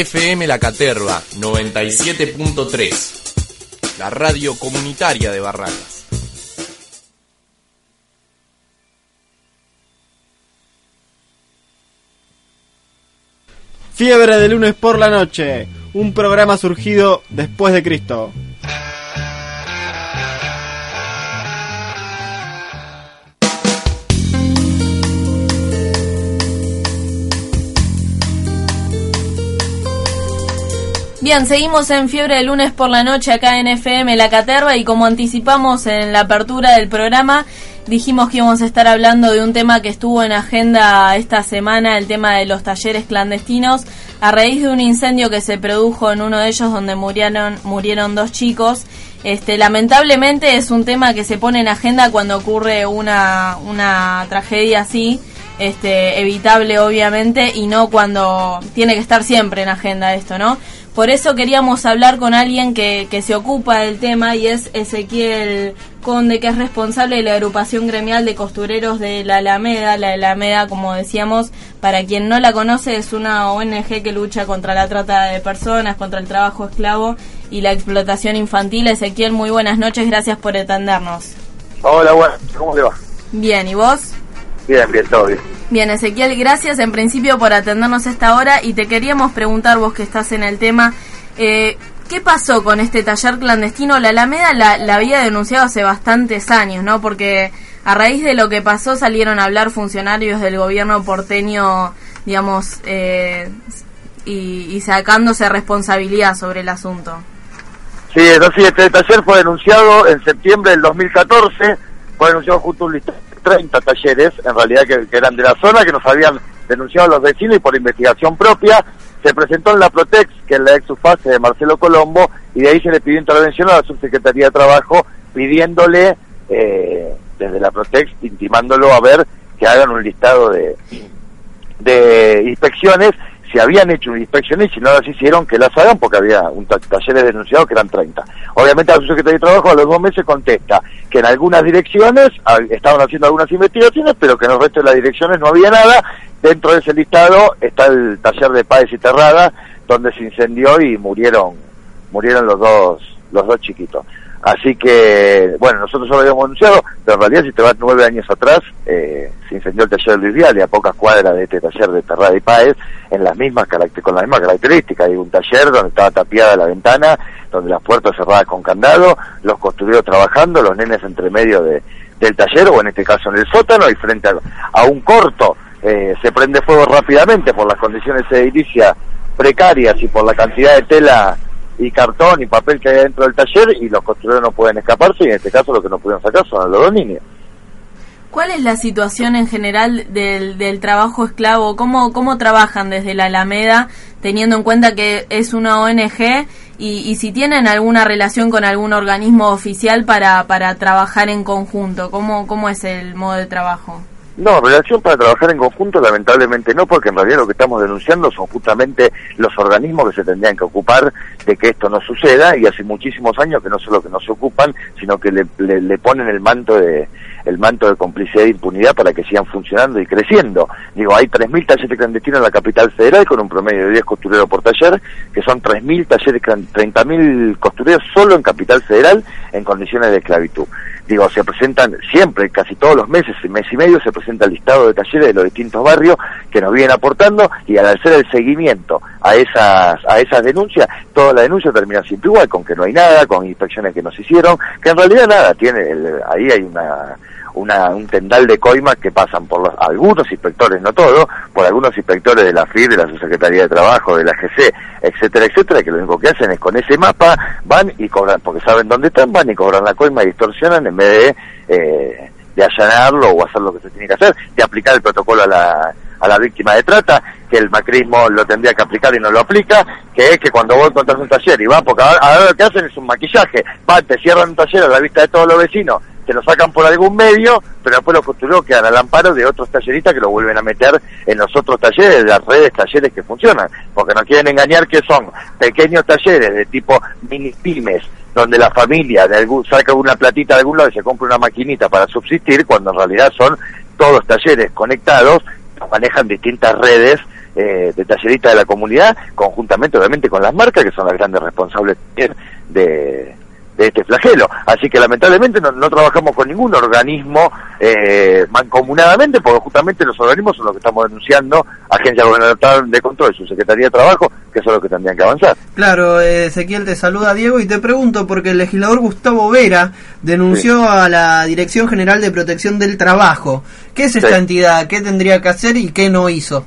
FM La Caterva 97.3, la radio comunitaria de Barracas. Fiebre de lunes por la noche, un programa surgido después de Cristo. Bien, seguimos en Fiebre de lunes por la noche acá en FM La Caterva y como anticipamos en la apertura del programa, dijimos que íbamos a estar hablando de un tema que estuvo en agenda esta semana, el tema de los talleres clandestinos, a raíz de un incendio que se produjo en uno de ellos donde murieron, murieron dos chicos. Este, lamentablemente es un tema que se pone en agenda cuando ocurre una, una tragedia así, este, evitable obviamente, y no cuando tiene que estar siempre en agenda esto, ¿no? Por eso queríamos hablar con alguien que, que se ocupa del tema y es Ezequiel Conde, que es responsable de la agrupación gremial de costureros de la Alameda. La Alameda, como decíamos, para quien no la conoce, es una ONG que lucha contra la trata de personas, contra el trabajo esclavo y la explotación infantil. Ezequiel, muy buenas noches, gracias por atendernos. Hola, bueno, ¿cómo le va? Bien, ¿y vos? Bien, bien, todo bien. Bien, Ezequiel, gracias en principio por atendernos a esta hora y te queríamos preguntar, vos que estás en el tema, eh, ¿qué pasó con este taller clandestino? La Alameda la, la había denunciado hace bastantes años, ¿no? Porque a raíz de lo que pasó salieron a hablar funcionarios del gobierno porteño, digamos, eh, y, y sacándose responsabilidad sobre el asunto. Sí, entonces este taller fue denunciado en septiembre del 2014, fue denunciado junto a un listado 30 talleres, en realidad que, que eran de la zona, que nos habían denunciado los vecinos y por investigación propia, se presentó en la Protex, que es la ex de Marcelo Colombo, y de ahí se le pidió intervención a la Subsecretaría de Trabajo, pidiéndole eh, desde la Protex, intimándolo a ver que hagan un listado de, de inspecciones, si habían hecho inspecciones y si no las hicieron, que las hagan porque había un ta- talleres denunciados que eran 30. Obviamente la subsecretaría de Trabajo a los dos meses contesta que en algunas direcciones estaban haciendo algunas investigaciones, pero que en el resto de las direcciones no había nada. Dentro de ese listado está el taller de Páez y Terrada, donde se incendió y murieron murieron los dos los dos chiquitos. Así que, bueno, nosotros ya lo habíamos anunciado, pero en realidad si te vas nueve años atrás, eh, se incendió el taller Luis Viale a pocas cuadras de este taller de Terrada y Páez, en las mismas con las mismas características. Hay un taller donde estaba tapiada la ventana, donde las puertas cerradas con candado, los costureros trabajando, los nenes entre medio de, del taller, o en este caso en el sótano, y frente a, a un corto, eh, se prende fuego rápidamente por las condiciones edilicias precarias y por la cantidad de tela y cartón y papel que hay dentro del taller y los costureros no pueden escaparse y en este caso lo que no pudieron sacar son los dos niños. ¿Cuál es la situación en general del, del trabajo esclavo? ¿Cómo, ¿Cómo trabajan desde la Alameda, teniendo en cuenta que es una ONG y, y si tienen alguna relación con algún organismo oficial para, para trabajar en conjunto? ¿Cómo, ¿Cómo es el modo de trabajo? No, relación para trabajar en conjunto lamentablemente no, porque en realidad lo que estamos denunciando son justamente los organismos que se tendrían que ocupar de que esto no suceda y hace muchísimos años que no solo que no se ocupan, sino que le, le, ponen el manto de el manto de complicidad e impunidad para que sigan funcionando y creciendo. Digo, hay 3.000 talleres clandestinos en la capital federal con un promedio de 10 costureros por taller, que son 3.000 talleres, clan- 30.000 costureros solo en capital federal en condiciones de esclavitud. Digo, se presentan siempre, casi todos los meses, mes y medio, se presenta el listado de talleres de los distintos barrios que nos vienen aportando y al hacer el seguimiento a esas, a esas denuncias, toda la denuncia termina siempre igual, con que no hay nada, con inspecciones que no se hicieron, que en realidad nada, tiene el- ahí hay una, una, un tendal de coimas que pasan por los, algunos inspectores, no todos, por algunos inspectores de la FIR, de la Subsecretaría de Trabajo, de la GC, etcétera, etcétera, que lo único que hacen es con ese mapa van y cobran, porque saben dónde están, van y cobran la coima y distorsionan en vez de, eh, de allanarlo o hacer lo que se tiene que hacer, de aplicar el protocolo a la, a la víctima de trata, que el macrismo lo tendría que aplicar y no lo aplica, que es que cuando vos encontrás un taller y van, porque ahora, ahora lo que hacen es un maquillaje, van, te cierran un taller a la vista de todos los vecinos, te lo sacan por algún medio, pero después los costureros quedan al amparo de otros talleristas que lo vuelven a meter en los otros talleres, las redes talleres que funcionan, porque no quieren engañar que son pequeños talleres de tipo mini pymes, donde la familia de algún, saca una platita de algún lado y se compra una maquinita para subsistir, cuando en realidad son todos talleres conectados, manejan distintas redes eh, de talleristas de la comunidad, conjuntamente obviamente con las marcas, que son las grandes responsables de, de este flagelo. Así que lamentablemente no, no trabajamos con ningún organismo eh, mancomunadamente, porque justamente los organismos son los que estamos denunciando, Agencia Gubernamental de Control y su Secretaría de Trabajo, que son los que tendrían que avanzar. Claro, eh, Ezequiel te saluda Diego y te pregunto porque el legislador Gustavo Vera denunció a la Dirección General de Protección del Trabajo. ¿Qué es esta Sí. entidad? ¿Qué tendría que hacer y qué no hizo?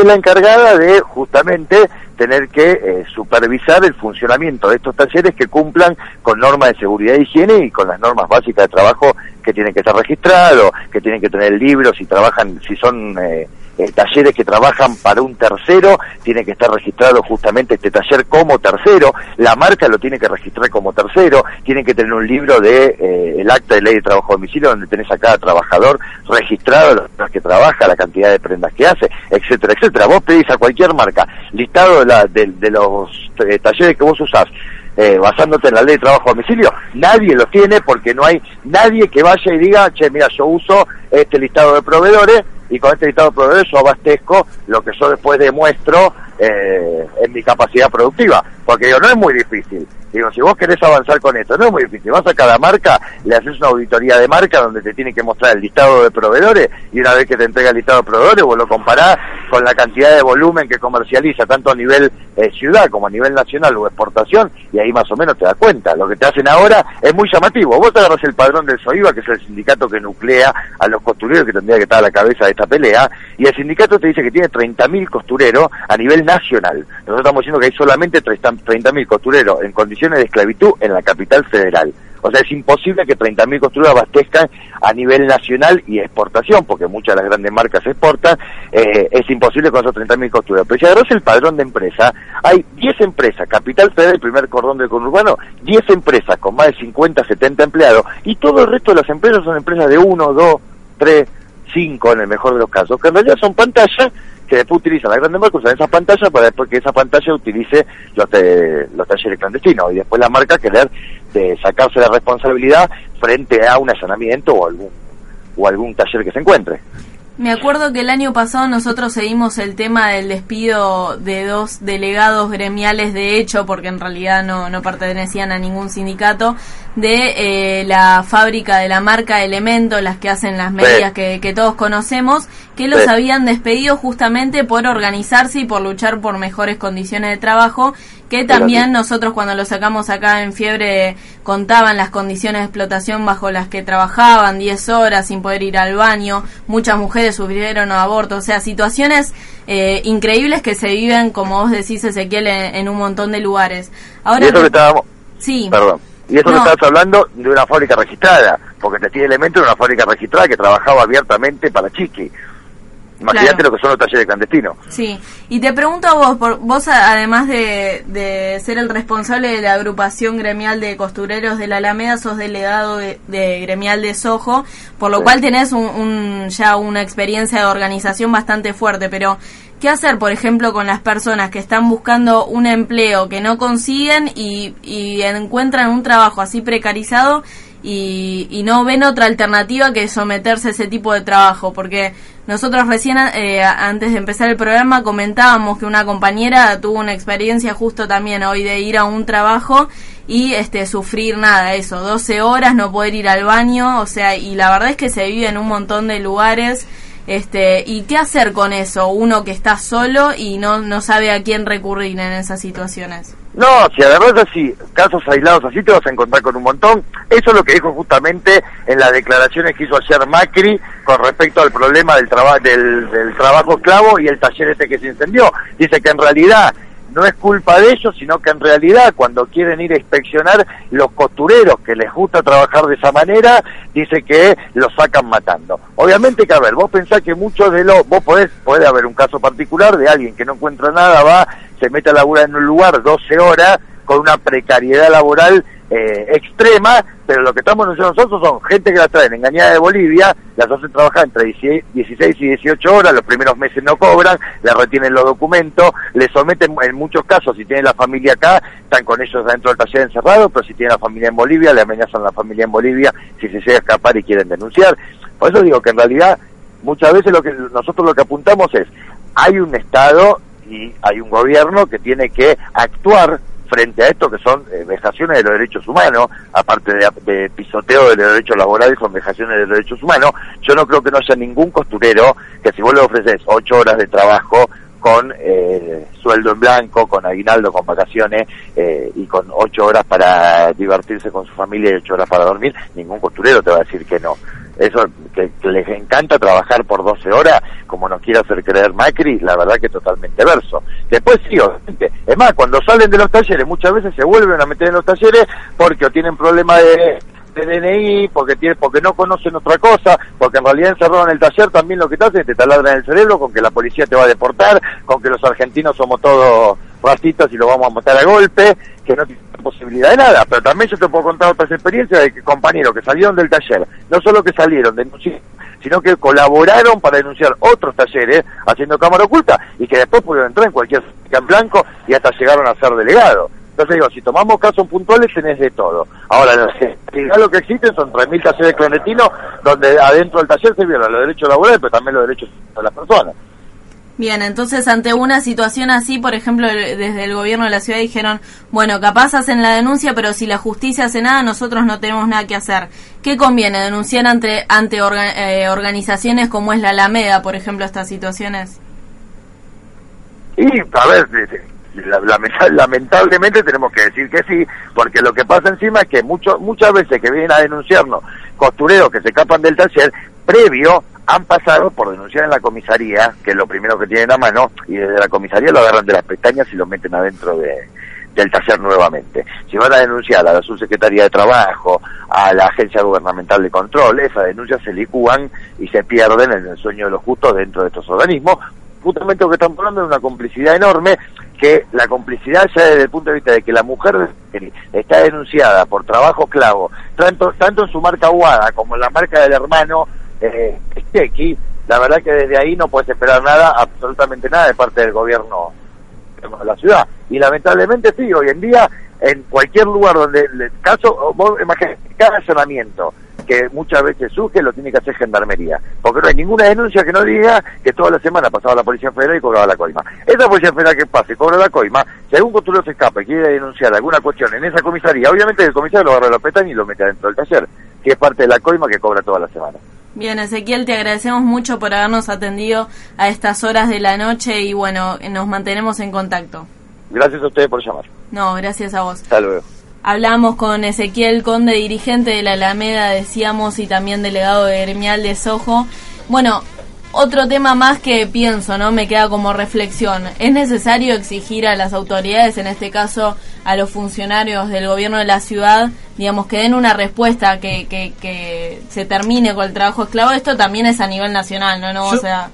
Es la encargada de justamente tener que eh, supervisar el funcionamiento de estos talleres que cumplan con normas de seguridad e higiene y con las normas básicas de trabajo que tienen que estar registrados, que tienen que tener libros, si trabajan, si son eh, talleres que trabajan para un tercero, tiene que estar registrado justamente este taller como tercero, la marca lo tiene que registrar como tercero, tienen que tener un libro de eh, el acta de ley de trabajo a domicilio donde tenés a cada trabajador registrado las que trabaja, la cantidad de prendas que hace, etcétera, etcétera. Vos pedís a cualquier marca listado de, la- de- de los eh, talleres que vos usás eh, basándote en la ley de trabajo a domicilio, nadie lo tiene porque no hay nadie que vaya y diga, che, mira, yo uso este listado de proveedores y con este proveedores yo abastezco lo que yo después demuestro eh, en mi capacidad productiva. Porque digo, no es muy difícil. Digo, si vos querés avanzar con esto, no es muy difícil. Vas a cada marca, le haces una auditoría de marca donde te tiene que mostrar el listado de proveedores y una vez que te entrega el listado de proveedores, vos lo comparás con la cantidad de volumen que comercializa, tanto a nivel eh, ciudad como a nivel nacional o exportación, y ahí más o menos te das cuenta. Lo que te hacen ahora es muy llamativo. Vos te agarras el padrón del SOIVA, que es el sindicato que nuclea a los costureros, que tendría que estar a la cabeza de esta pelea, y el sindicato te dice que tiene 30.000 costureros a nivel nacional. Nosotros estamos diciendo que hay solamente 30.000 costureros en condiciones de esclavitud en la capital federal. O sea, es imposible que 30.000 costureros abastezcan a nivel nacional y exportación, porque muchas de las grandes marcas exportan, eh, es imposible con esos 30.000 costureros. Pero si agarras el padrón de empresa, hay 10 empresas, Capital Federal, el primer cordón del conurbano, 10 empresas con más de 50, 70 empleados, y todo el resto de las empresas son empresas de 1, 2, 3, 5 en el mejor de los casos, que en realidad son pantallas que después utilizan la grande marca, usan esas pantallas para después que esa pantalla utilice los, te- los talleres clandestinos y después la marca querer de sacarse la responsabilidad frente a un allanamiento o algún o algún taller que se encuentre. Me acuerdo que el año pasado nosotros seguimos el tema del despido de dos delegados gremiales de hecho, porque en realidad no, no pertenecían a ningún sindicato, de eh, la fábrica de la marca Elemento, las que hacen las medias que, que todos conocemos, que los Sí. habían despedido justamente por organizarse y por luchar por mejores condiciones de trabajo, que también nosotros cuando lo sacamos acá en Fiebre contaban las condiciones de explotación bajo las que trabajaban, 10 horas sin poder ir al baño, muchas mujeres sufrieron aborto, o sea, situaciones eh, increíbles que se viven, como vos decís Ezequiel, en, en un montón de lugares. Ahora, y eso que estábamos, sí, perdón, y eso No. que estabas hablando de una fábrica registrada, porque te tiene elementos de una fábrica registrada que trabajaba abiertamente para Chiqui. Imagínate Claro. lo que son los talleres clandestinos. Sí, y te pregunto a vos, por, vos además de, de ser el responsable de la agrupación gremial de costureros de la Alameda, sos delegado de, de gremial de Sojo, por lo Sí. cual tenés un, un- ya una experiencia de organización bastante fuerte, pero ¿qué hacer, por ejemplo, con las personas que están buscando un empleo que no consiguen y, y encuentran un trabajo así precarizado? Y, y no ven otra alternativa que someterse a ese tipo de trabajo, porque nosotros recién, eh, antes de empezar el programa, comentábamos que una compañera tuvo una experiencia justo también hoy de ir a un trabajo y este sufrir nada, eso, 12 horas, no poder ir al baño, o sea, y la verdad es que se vive en un montón de lugares. Este, ¿y qué hacer con eso? Uno que está solo y no, no sabe a quién recurrir en esas situaciones. No, si agarras así, casos aislados así, te vas a encontrar con un montón. Eso es lo que dijo justamente en las declaraciones que hizo ayer Macri con respecto al problema del, traba del, del trabajo esclavo y el taller este que se incendió. Dice que en realidad no es culpa de ellos, sino que en realidad cuando quieren ir a inspeccionar los costureros que les gusta trabajar de esa manera, dice que los sacan matando. Obviamente que, a ver, vos pensás que muchos de los, vos podés, puede haber un caso particular de alguien que no encuentra nada, va, se mete a laburar en un lugar 12 horas con una precariedad laboral eh, extrema, pero lo que estamos nosotros son gente que la traen engañada de Bolivia, las hacen trabajar entre 16 16 y 18 horas, los primeros meses no cobran, les retienen los documentos, les someten en muchos casos, si tienen la familia acá, están con ellos dentro del taller encerrado, pero si tienen la familia en Bolivia, le amenazan a la familia en Bolivia si se llega a escapar y quieren denunciar. Por eso digo que en realidad muchas veces lo que nosotros lo que apuntamos es hay un Estado y hay un gobierno que tiene que actuar frente a esto que son eh, vejaciones de los derechos humanos, aparte de, de pisoteo de los derechos laborales, son vejaciones de los derechos humanos. Yo no creo que no haya ningún costurero que si vos le ofreces ocho horas de trabajo con eh, sueldo en blanco, con aguinaldo, con vacaciones eh, y con ocho horas para divertirse con su familia y ocho horas para dormir, ningún costurero te va a decir que no. Eso, que, les encanta trabajar por 12 horas, como nos quiere hacer creer Macri, la verdad que totalmente verso. Después sí, obviamente. Es más, cuando salen de los talleres, muchas veces se vuelven a meter en los talleres porque tienen problemas de, DNI, porque tiene, porque no conocen otra cosa, porque en realidad encerrado en el taller también lo que te hace es te taladran el cerebro con que la policía te va a deportar, con que los argentinos somos todos racistas y lo vamos a matar a golpe, que no tienen posibilidad de nada. Pero también yo te puedo contar otras experiencias de que compañeros que salieron del taller, no solo que salieron, denunciaron, sino que colaboraron para denunciar otros talleres haciendo cámara oculta y que después pudieron entrar en cualquier en blanco y hasta llegaron a ser delegados. Entonces digo, si tomamos casos puntuales tenés de todo. Ahora, lo que existen son 3.000 talleres clandestinos donde adentro del taller se violan los derechos laborales, pero también los derechos de las personas. Bien, entonces ante una situación así, por ejemplo, desde el gobierno de la ciudad dijeron, bueno, capaz hacen la denuncia, pero si la justicia hace nada, nosotros no tenemos nada que hacer. ¿Qué conviene? ¿Denunciar ante, ante eh, organizaciones como es la Alameda, por ejemplo, estas situaciones? Y, a ver, lamentablemente tenemos que decir que sí, porque lo que pasa encima es que mucho, muchas veces que vienen a denunciarnos costureros que se escapan del taller, previo han pasado por denunciar en la comisaría, que es lo primero que tienen a mano, y desde la comisaría lo agarran de las pestañas y lo meten adentro de, del taller nuevamente. Si van a denunciar a la subsecretaría de Trabajo, a la Agencia Gubernamental de Control, esas denuncias se licúan y se pierden en el sueño de los justos dentro de estos organismos. Justamente lo que estamos hablando es una complicidad enorme, que la complicidad ya desde el punto de vista de que la mujer está denunciada por trabajo esclavo, tanto, tanto en su marca Aguada como en la marca del hermano eh, la verdad que desde ahí no puedes esperar nada, absolutamente nada de parte del gobierno de la ciudad. Y lamentablemente sí, hoy en día, en cualquier lugar donde, caso, vos imaginate, cada allanamiento que muchas veces surge lo tiene que hacer gendarmería, porque no hay ninguna denuncia que no diga que toda la semana pasaba la Policía Federal y cobraba la coima. Esa Policía Federal que pasa y cobra la coima, si algún control se escapa y quiere denunciar alguna cuestión en esa comisaría, obviamente el comisario lo agarra la pestaña y lo mete dentro del taller, que es parte de la coima que cobra toda la semana. Bien, Ezequiel, te agradecemos mucho por habernos atendido a estas horas de la noche y bueno, nos mantenemos en contacto. Gracias a ustedes por llamar. No, gracias a vos. Hasta luego. Hablamos con Ezequiel Conde, dirigente de la Alameda, decíamos, y también delegado de Gremial de Sojo. Bueno, otro tema más que pienso, ¿no? Me queda como reflexión. ¿Es necesario exigir a las autoridades, en este caso a los funcionarios del gobierno de la ciudad, digamos, que den una respuesta, que, que, que se termine con el trabajo esclavo? Esto también es a nivel nacional, ¿no? no o sea,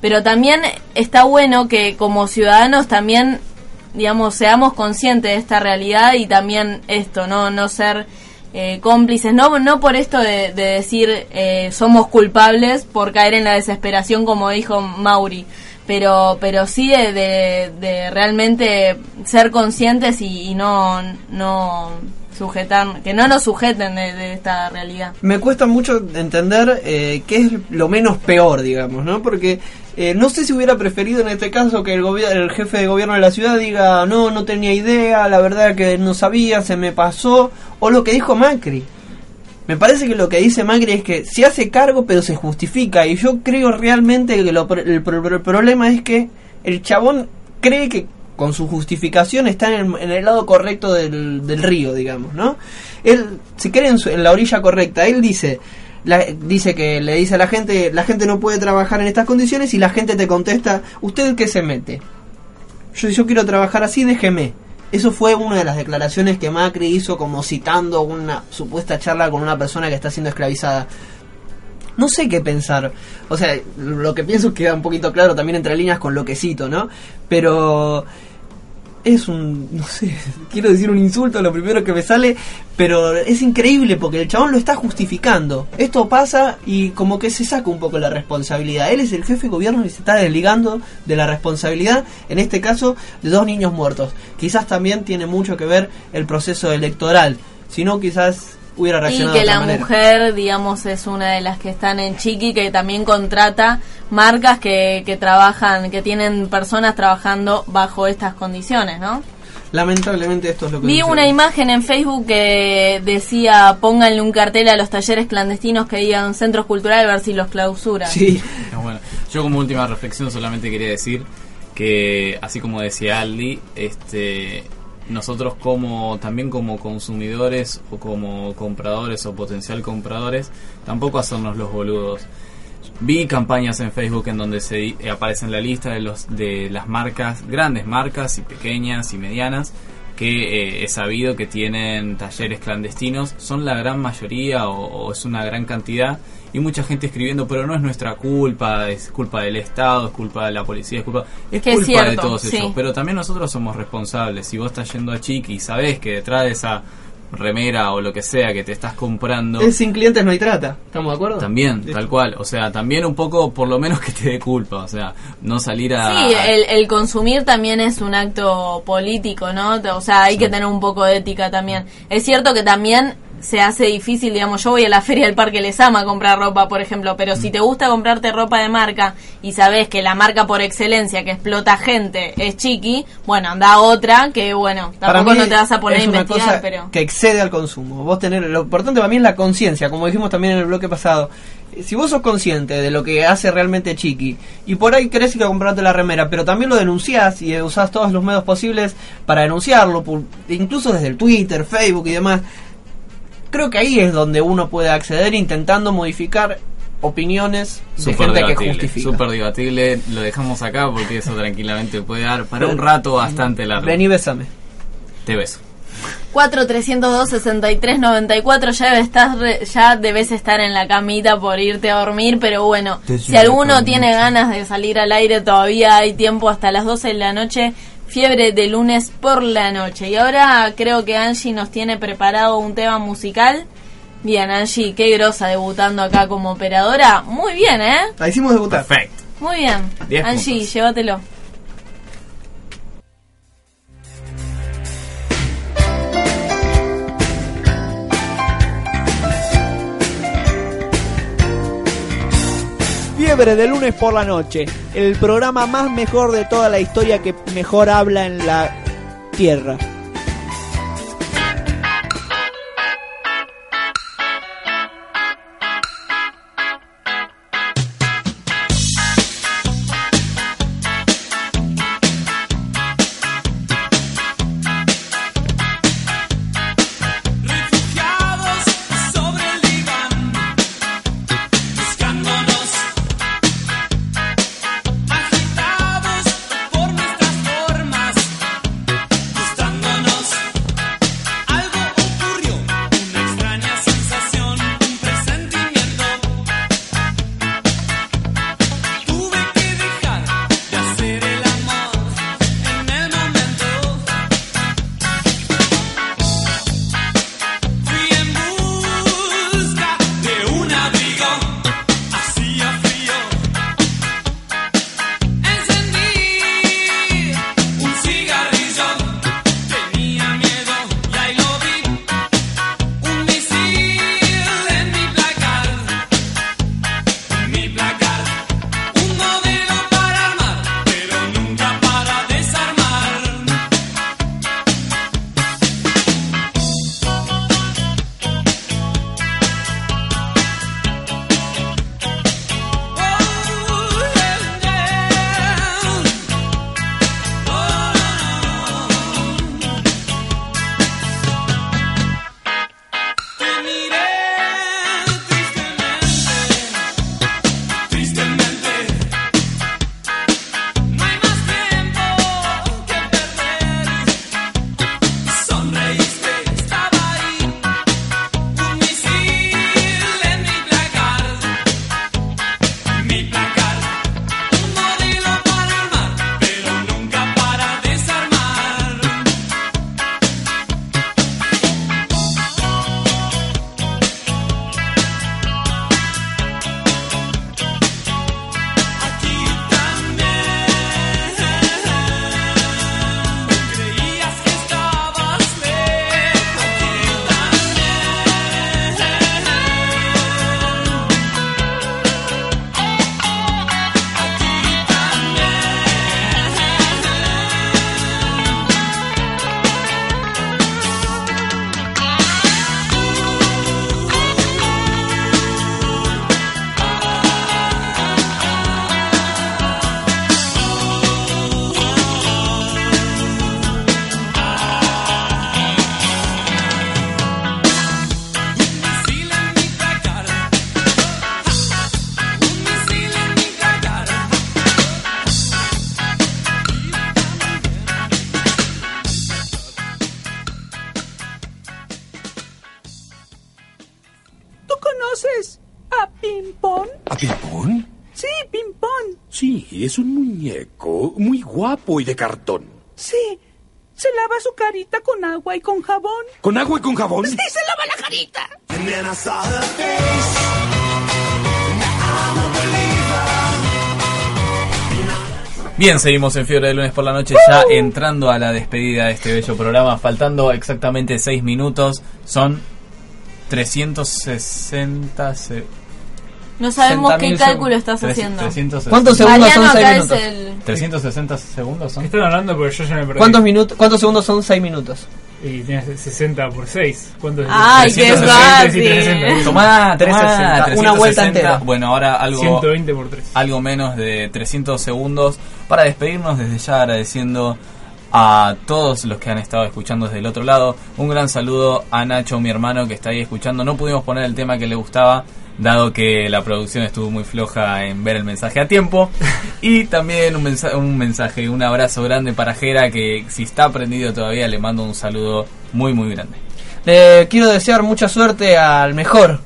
pero también está bueno que como ciudadanos también digamos, seamos conscientes de esta realidad y también esto, no, no ser eh, cómplices, no, no por esto de, de decir eh, somos culpables por caer en la desesperación, como dijo Mauri, pero, pero sí de, de, de realmente ser conscientes y, y no, no sujetar, que no nos sujeten de, de esta realidad. me cuesta mucho entender eh, qué es lo menos peor, digamos, ¿no? Porque eh, no sé si hubiera preferido en este caso que el, el jefe de gobierno de la ciudad diga, no, no tenía idea, la verdad que no sabía, se me pasó, o lo que dijo Macri. Me parece que lo que dice Macri es que se hace cargo pero se justifica y yo creo realmente que lo el, el problema es que el chabón cree que con su justificación está en el, en el lado correcto del, del río, digamos, ¿no? Él se cree en, su- en la orilla correcta, él dice... la- dice que le dice a la gente, la gente no puede trabajar en estas condiciones y la gente te contesta, ¿usted qué se mete? Yo, yo quiero trabajar así, déjeme. Eso fue una de las declaraciones que Macri hizo como citando una supuesta charla con una persona que está siendo esclavizada. No sé qué pensar. O sea, lo que pienso queda un poquito claro también entre líneas con lo que cito, ¿no? Pero es un, no sé, quiero decir un insulto, lo primero que me sale, pero es increíble porque el chabón lo está justificando. Esto pasa y como que se saca un poco la responsabilidad. Él es el jefe de gobierno y se está desligando de la responsabilidad, en este caso, de dos niños muertos. Quizás también tiene mucho que ver el proceso electoral, si no quizás hubiera Y que de otra la manera. mujer, digamos, es una de las que están en Chiqui, que también contrata marcas que, que trabajan, que tienen personas trabajando bajo estas condiciones, ¿no? Lamentablemente esto es lo que Vi una imagen en Facebook que decía, pónganle un cartel a los talleres clandestinos que digan centros culturales a ver si los clausuran. Sí. Ah, Bueno, yo como última reflexión solamente quería decir que, así como decía Aldi, este, nosotros como también como consumidores o como compradores o potencial compradores, tampoco hacernos los boludos. Vi campañas en Facebook en donde se eh, aparece la lista de los de las marcas, grandes marcas y pequeñas y medianas que eh, he sabido que tienen talleres clandestinos, son la gran mayoría o es una gran cantidad y mucha gente escribiendo, pero no es nuestra culpa, es culpa del Estado, es culpa de la policía, es culpa, es Que es culpa de cierto, todos sí. ellos, pero también nosotros somos responsables. Si vos estás yendo a Chiqui y sabés que detrás de esa remera o lo que sea que te estás comprando Es sin clientes no hay trata. ¿Estamos de acuerdo? también, tal cual, o sea, también un poco por lo menos que te dé culpa, o sea, no salir a Sí, el, el consumir también es un acto político, ¿no? O sea, hay que tener un poco de ética también. Es cierto que también se hace difícil, digamos, yo voy a la feria del Parque Les Ama comprar ropa, por ejemplo, pero si te gusta comprarte ropa de marca y sabes que la marca por excelencia que explota gente es Chiqui, bueno, anda otra que, bueno, tampoco no te vas a poner a una investigar, cosa pero... que excede al consumo. Vos tener lo importante para mí es la conciencia, como dijimos también en el bloque pasado. Si vos sos consciente de lo que hace realmente Chiqui y por ahí querés ir a comprarte la remera, pero también lo denunciás y usás todos los medios posibles para denunciarlo, incluso desde el Twitter, Facebook y demás, creo que ahí es donde uno puede acceder intentando modificar opiniones de Súper gente que debatible, justifica. súper debatible, lo dejamos acá porque eso tranquilamente puede dar para un rato bastante largo. Vení, bésame. Te beso. 4 302 63 94 ya estar re- ya debes estar en la camita por irte a dormir pero bueno si alguno tiene ganas de salir al aire todavía hay tiempo hasta las 12 de la noche fiebre de lunes por la noche y ahora creo que Angie nos tiene preparado un tema musical bien Angie qué grosa debutando acá como operadora muy bien eh La hicimos debutar. Perfecto. muy bien Diez Angie puntos. llévatelo De lunes por la noche, el programa más mejor de toda la historia que mejor habla en la Tierra. Y de cartón. Sí. Se lava su carita con agua y con jabón. ¿Con agua y con jabón? Sí, se lava la carita. Bien, seguimos en Fiebre de Lunes por la noche, ya entrando a la despedida de este bello programa, faltando exactamente 6 minutos, son 360... se- No sabemos qué 60.000 cálculo estás haciendo. 360 ¿Cuántos segundos son Mariano seis acá es minutos? el... 360 segundos son. Están hablando porque yo ya me perdí. ¿Cuántos, minutos, ¿Cuántos segundos son 6 minutos? Y tienes 60 por 6. ¿Cuánto es? Ay, qué 360, fácil. sí, 360. Tomá, 360, tomá, una vuelta 360. entera. Bueno, ahora algo, 120 por 3. algo menos de 300 segundos para despedirnos desde ya agradeciendo a todos los que han estado escuchando desde el otro lado. Un gran saludo a Nacho, mi hermano, que está ahí escuchando. No pudimos poner el tema que le gustaba, dado que la producción estuvo muy floja en ver el mensaje a tiempo. Y también un, mensa- un mensaje, un abrazo grande para Jera, que si está prendido todavía le mando un saludo muy, muy grande. Le quiero desear mucha suerte al mejor.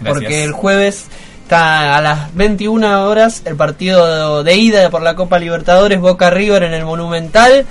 Gracias. Porque el jueves está a las 21 horas el partido de ida por la Copa Libertadores Boca River en el Monumental.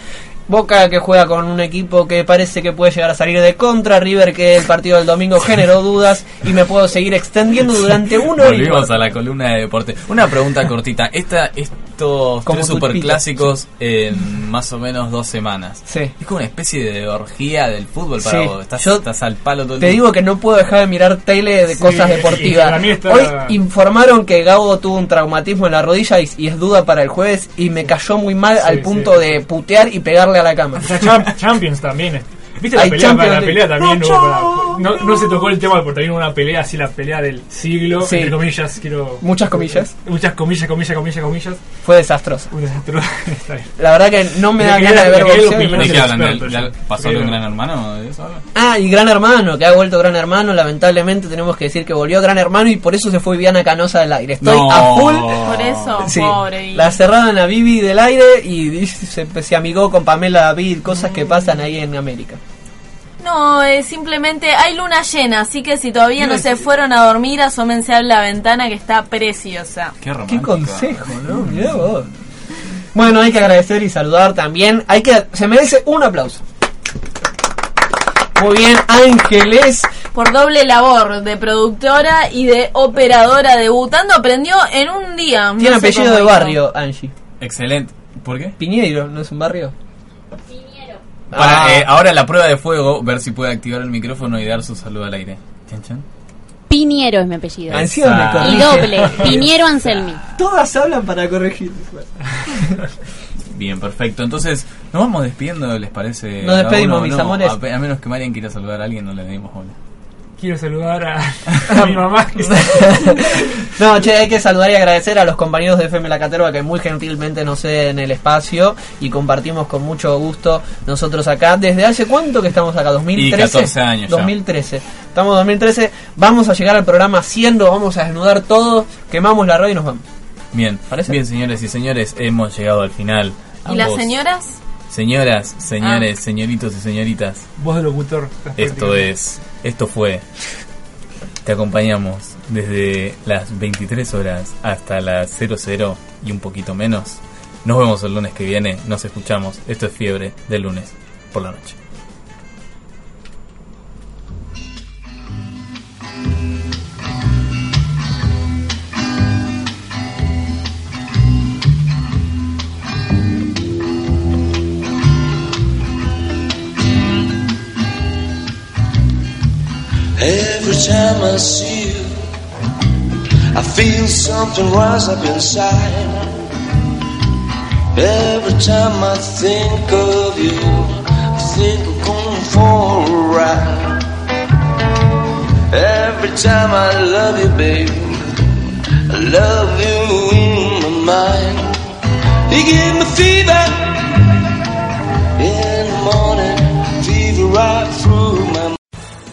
Boca que juega con un equipo que parece que puede llegar a salir de contra. River que el partido del domingo generó dudas y me puedo seguir extendiendo durante uno y Volvimos a la columna de deporte. Una pregunta cortita. Esta, estos Como tres superclásicos en más o menos dos semanas. Sí. Es como una especie de orgía del fútbol para Sí. vos. Estás, Yo estás al palo todo el Te digo que no puedo dejar de mirar tele de Sí, cosas y deportivas. está- Hoy informaron que Gabo tuvo un traumatismo en la rodilla y, y es duda para el jueves y me cayó muy mal Sí, al punto sí. de putear y pegarle a la cama. La Champions también. ¿Viste la Hay pelea? Champions la pelea también hubo para- no, no se tocó el tema porque también hubo una pelea así, la pelea del siglo, Sí. entre comillas, quiero... Muchas comillas. Muchas comillas, comillas, comillas, comillas. Fue desastroso. Un desastre. Está bien. La verdad que no me da ganas de ver me quería boxeo. y opinar ¿De menos- qué hablan? experto ¿Del- ya. del- ¿Pasó Porque- de un gran hermano? ¿De eso hablan? Ah, y Gran Hermano, que ha vuelto Gran Hermano. Lamentablemente tenemos que decir que volvió Gran Hermano y por eso se fue Viviana Canosa del aire. Estoy No. a full. Por eso, Sí, pobre. la cerraron a Vivi del aire y se, se amigó con Pamela David, cosas que pasan ahí en América. No, eh, simplemente hay luna llena, así que si todavía no se fueron a dormir, asómense a la ventana que está preciosa. Qué Qué consejo, ¿no? Mirá vos. Bueno, hay que agradecer y saludar también. Hay que se merece un aplauso. Muy bien, Ángeles. Por doble labor de productora y de operadora debutando, aprendió en un día. Tiene apellido de barrio, Angie. Excelente. ¿Por qué? Piñeiro, ¿no es un barrio? Para, Ah. eh, ahora la prueba de fuego, ver si puede activar el micrófono y dar su saludo al aire. Chan, chan. Piniero es mi apellido. Encima me Exacto. Y doble. Piniero Anselmi. Todas hablan para corregir. Bien, perfecto. Entonces, nos vamos despidiendo, ¿les parece? Nos despedimos, uno? mis No, amores. A, a menos que Marian quiera saludar a alguien, no le dimos bola. Quiero saludar a, a mi mamá. que está- No, che, hay que saludar y agradecer a los compañeros de FM La Caterva que muy gentilmente nos ceden el espacio y compartimos con mucho gusto nosotros acá. ¿Desde hace cuánto que estamos acá? ¿2013? Y 14 años ya. 2013. Estamos en 2013. Vamos a llegar al programa 100, lo vamos a desnudar todo, quemamos la radio y nos vamos. Bien, ¿Parece? bien, señores y señores, hemos llegado al final. ¿Y las señoras? Señoras, señores, señoritos y señoritas, Voz de locutor. esto es, esto fue. Te acompañamos desde las 23 horas hasta las 00 y un poquito menos. Nos vemos el lunes que viene, nos escuchamos. Esto es Fiebre del lunes por la noche. Every time I see you, I feel something rise up inside. Every time I think of you, I think I'm going for a ride. Every time I love you, baby, I love you in my mind. You give me fever in the morning, fever right through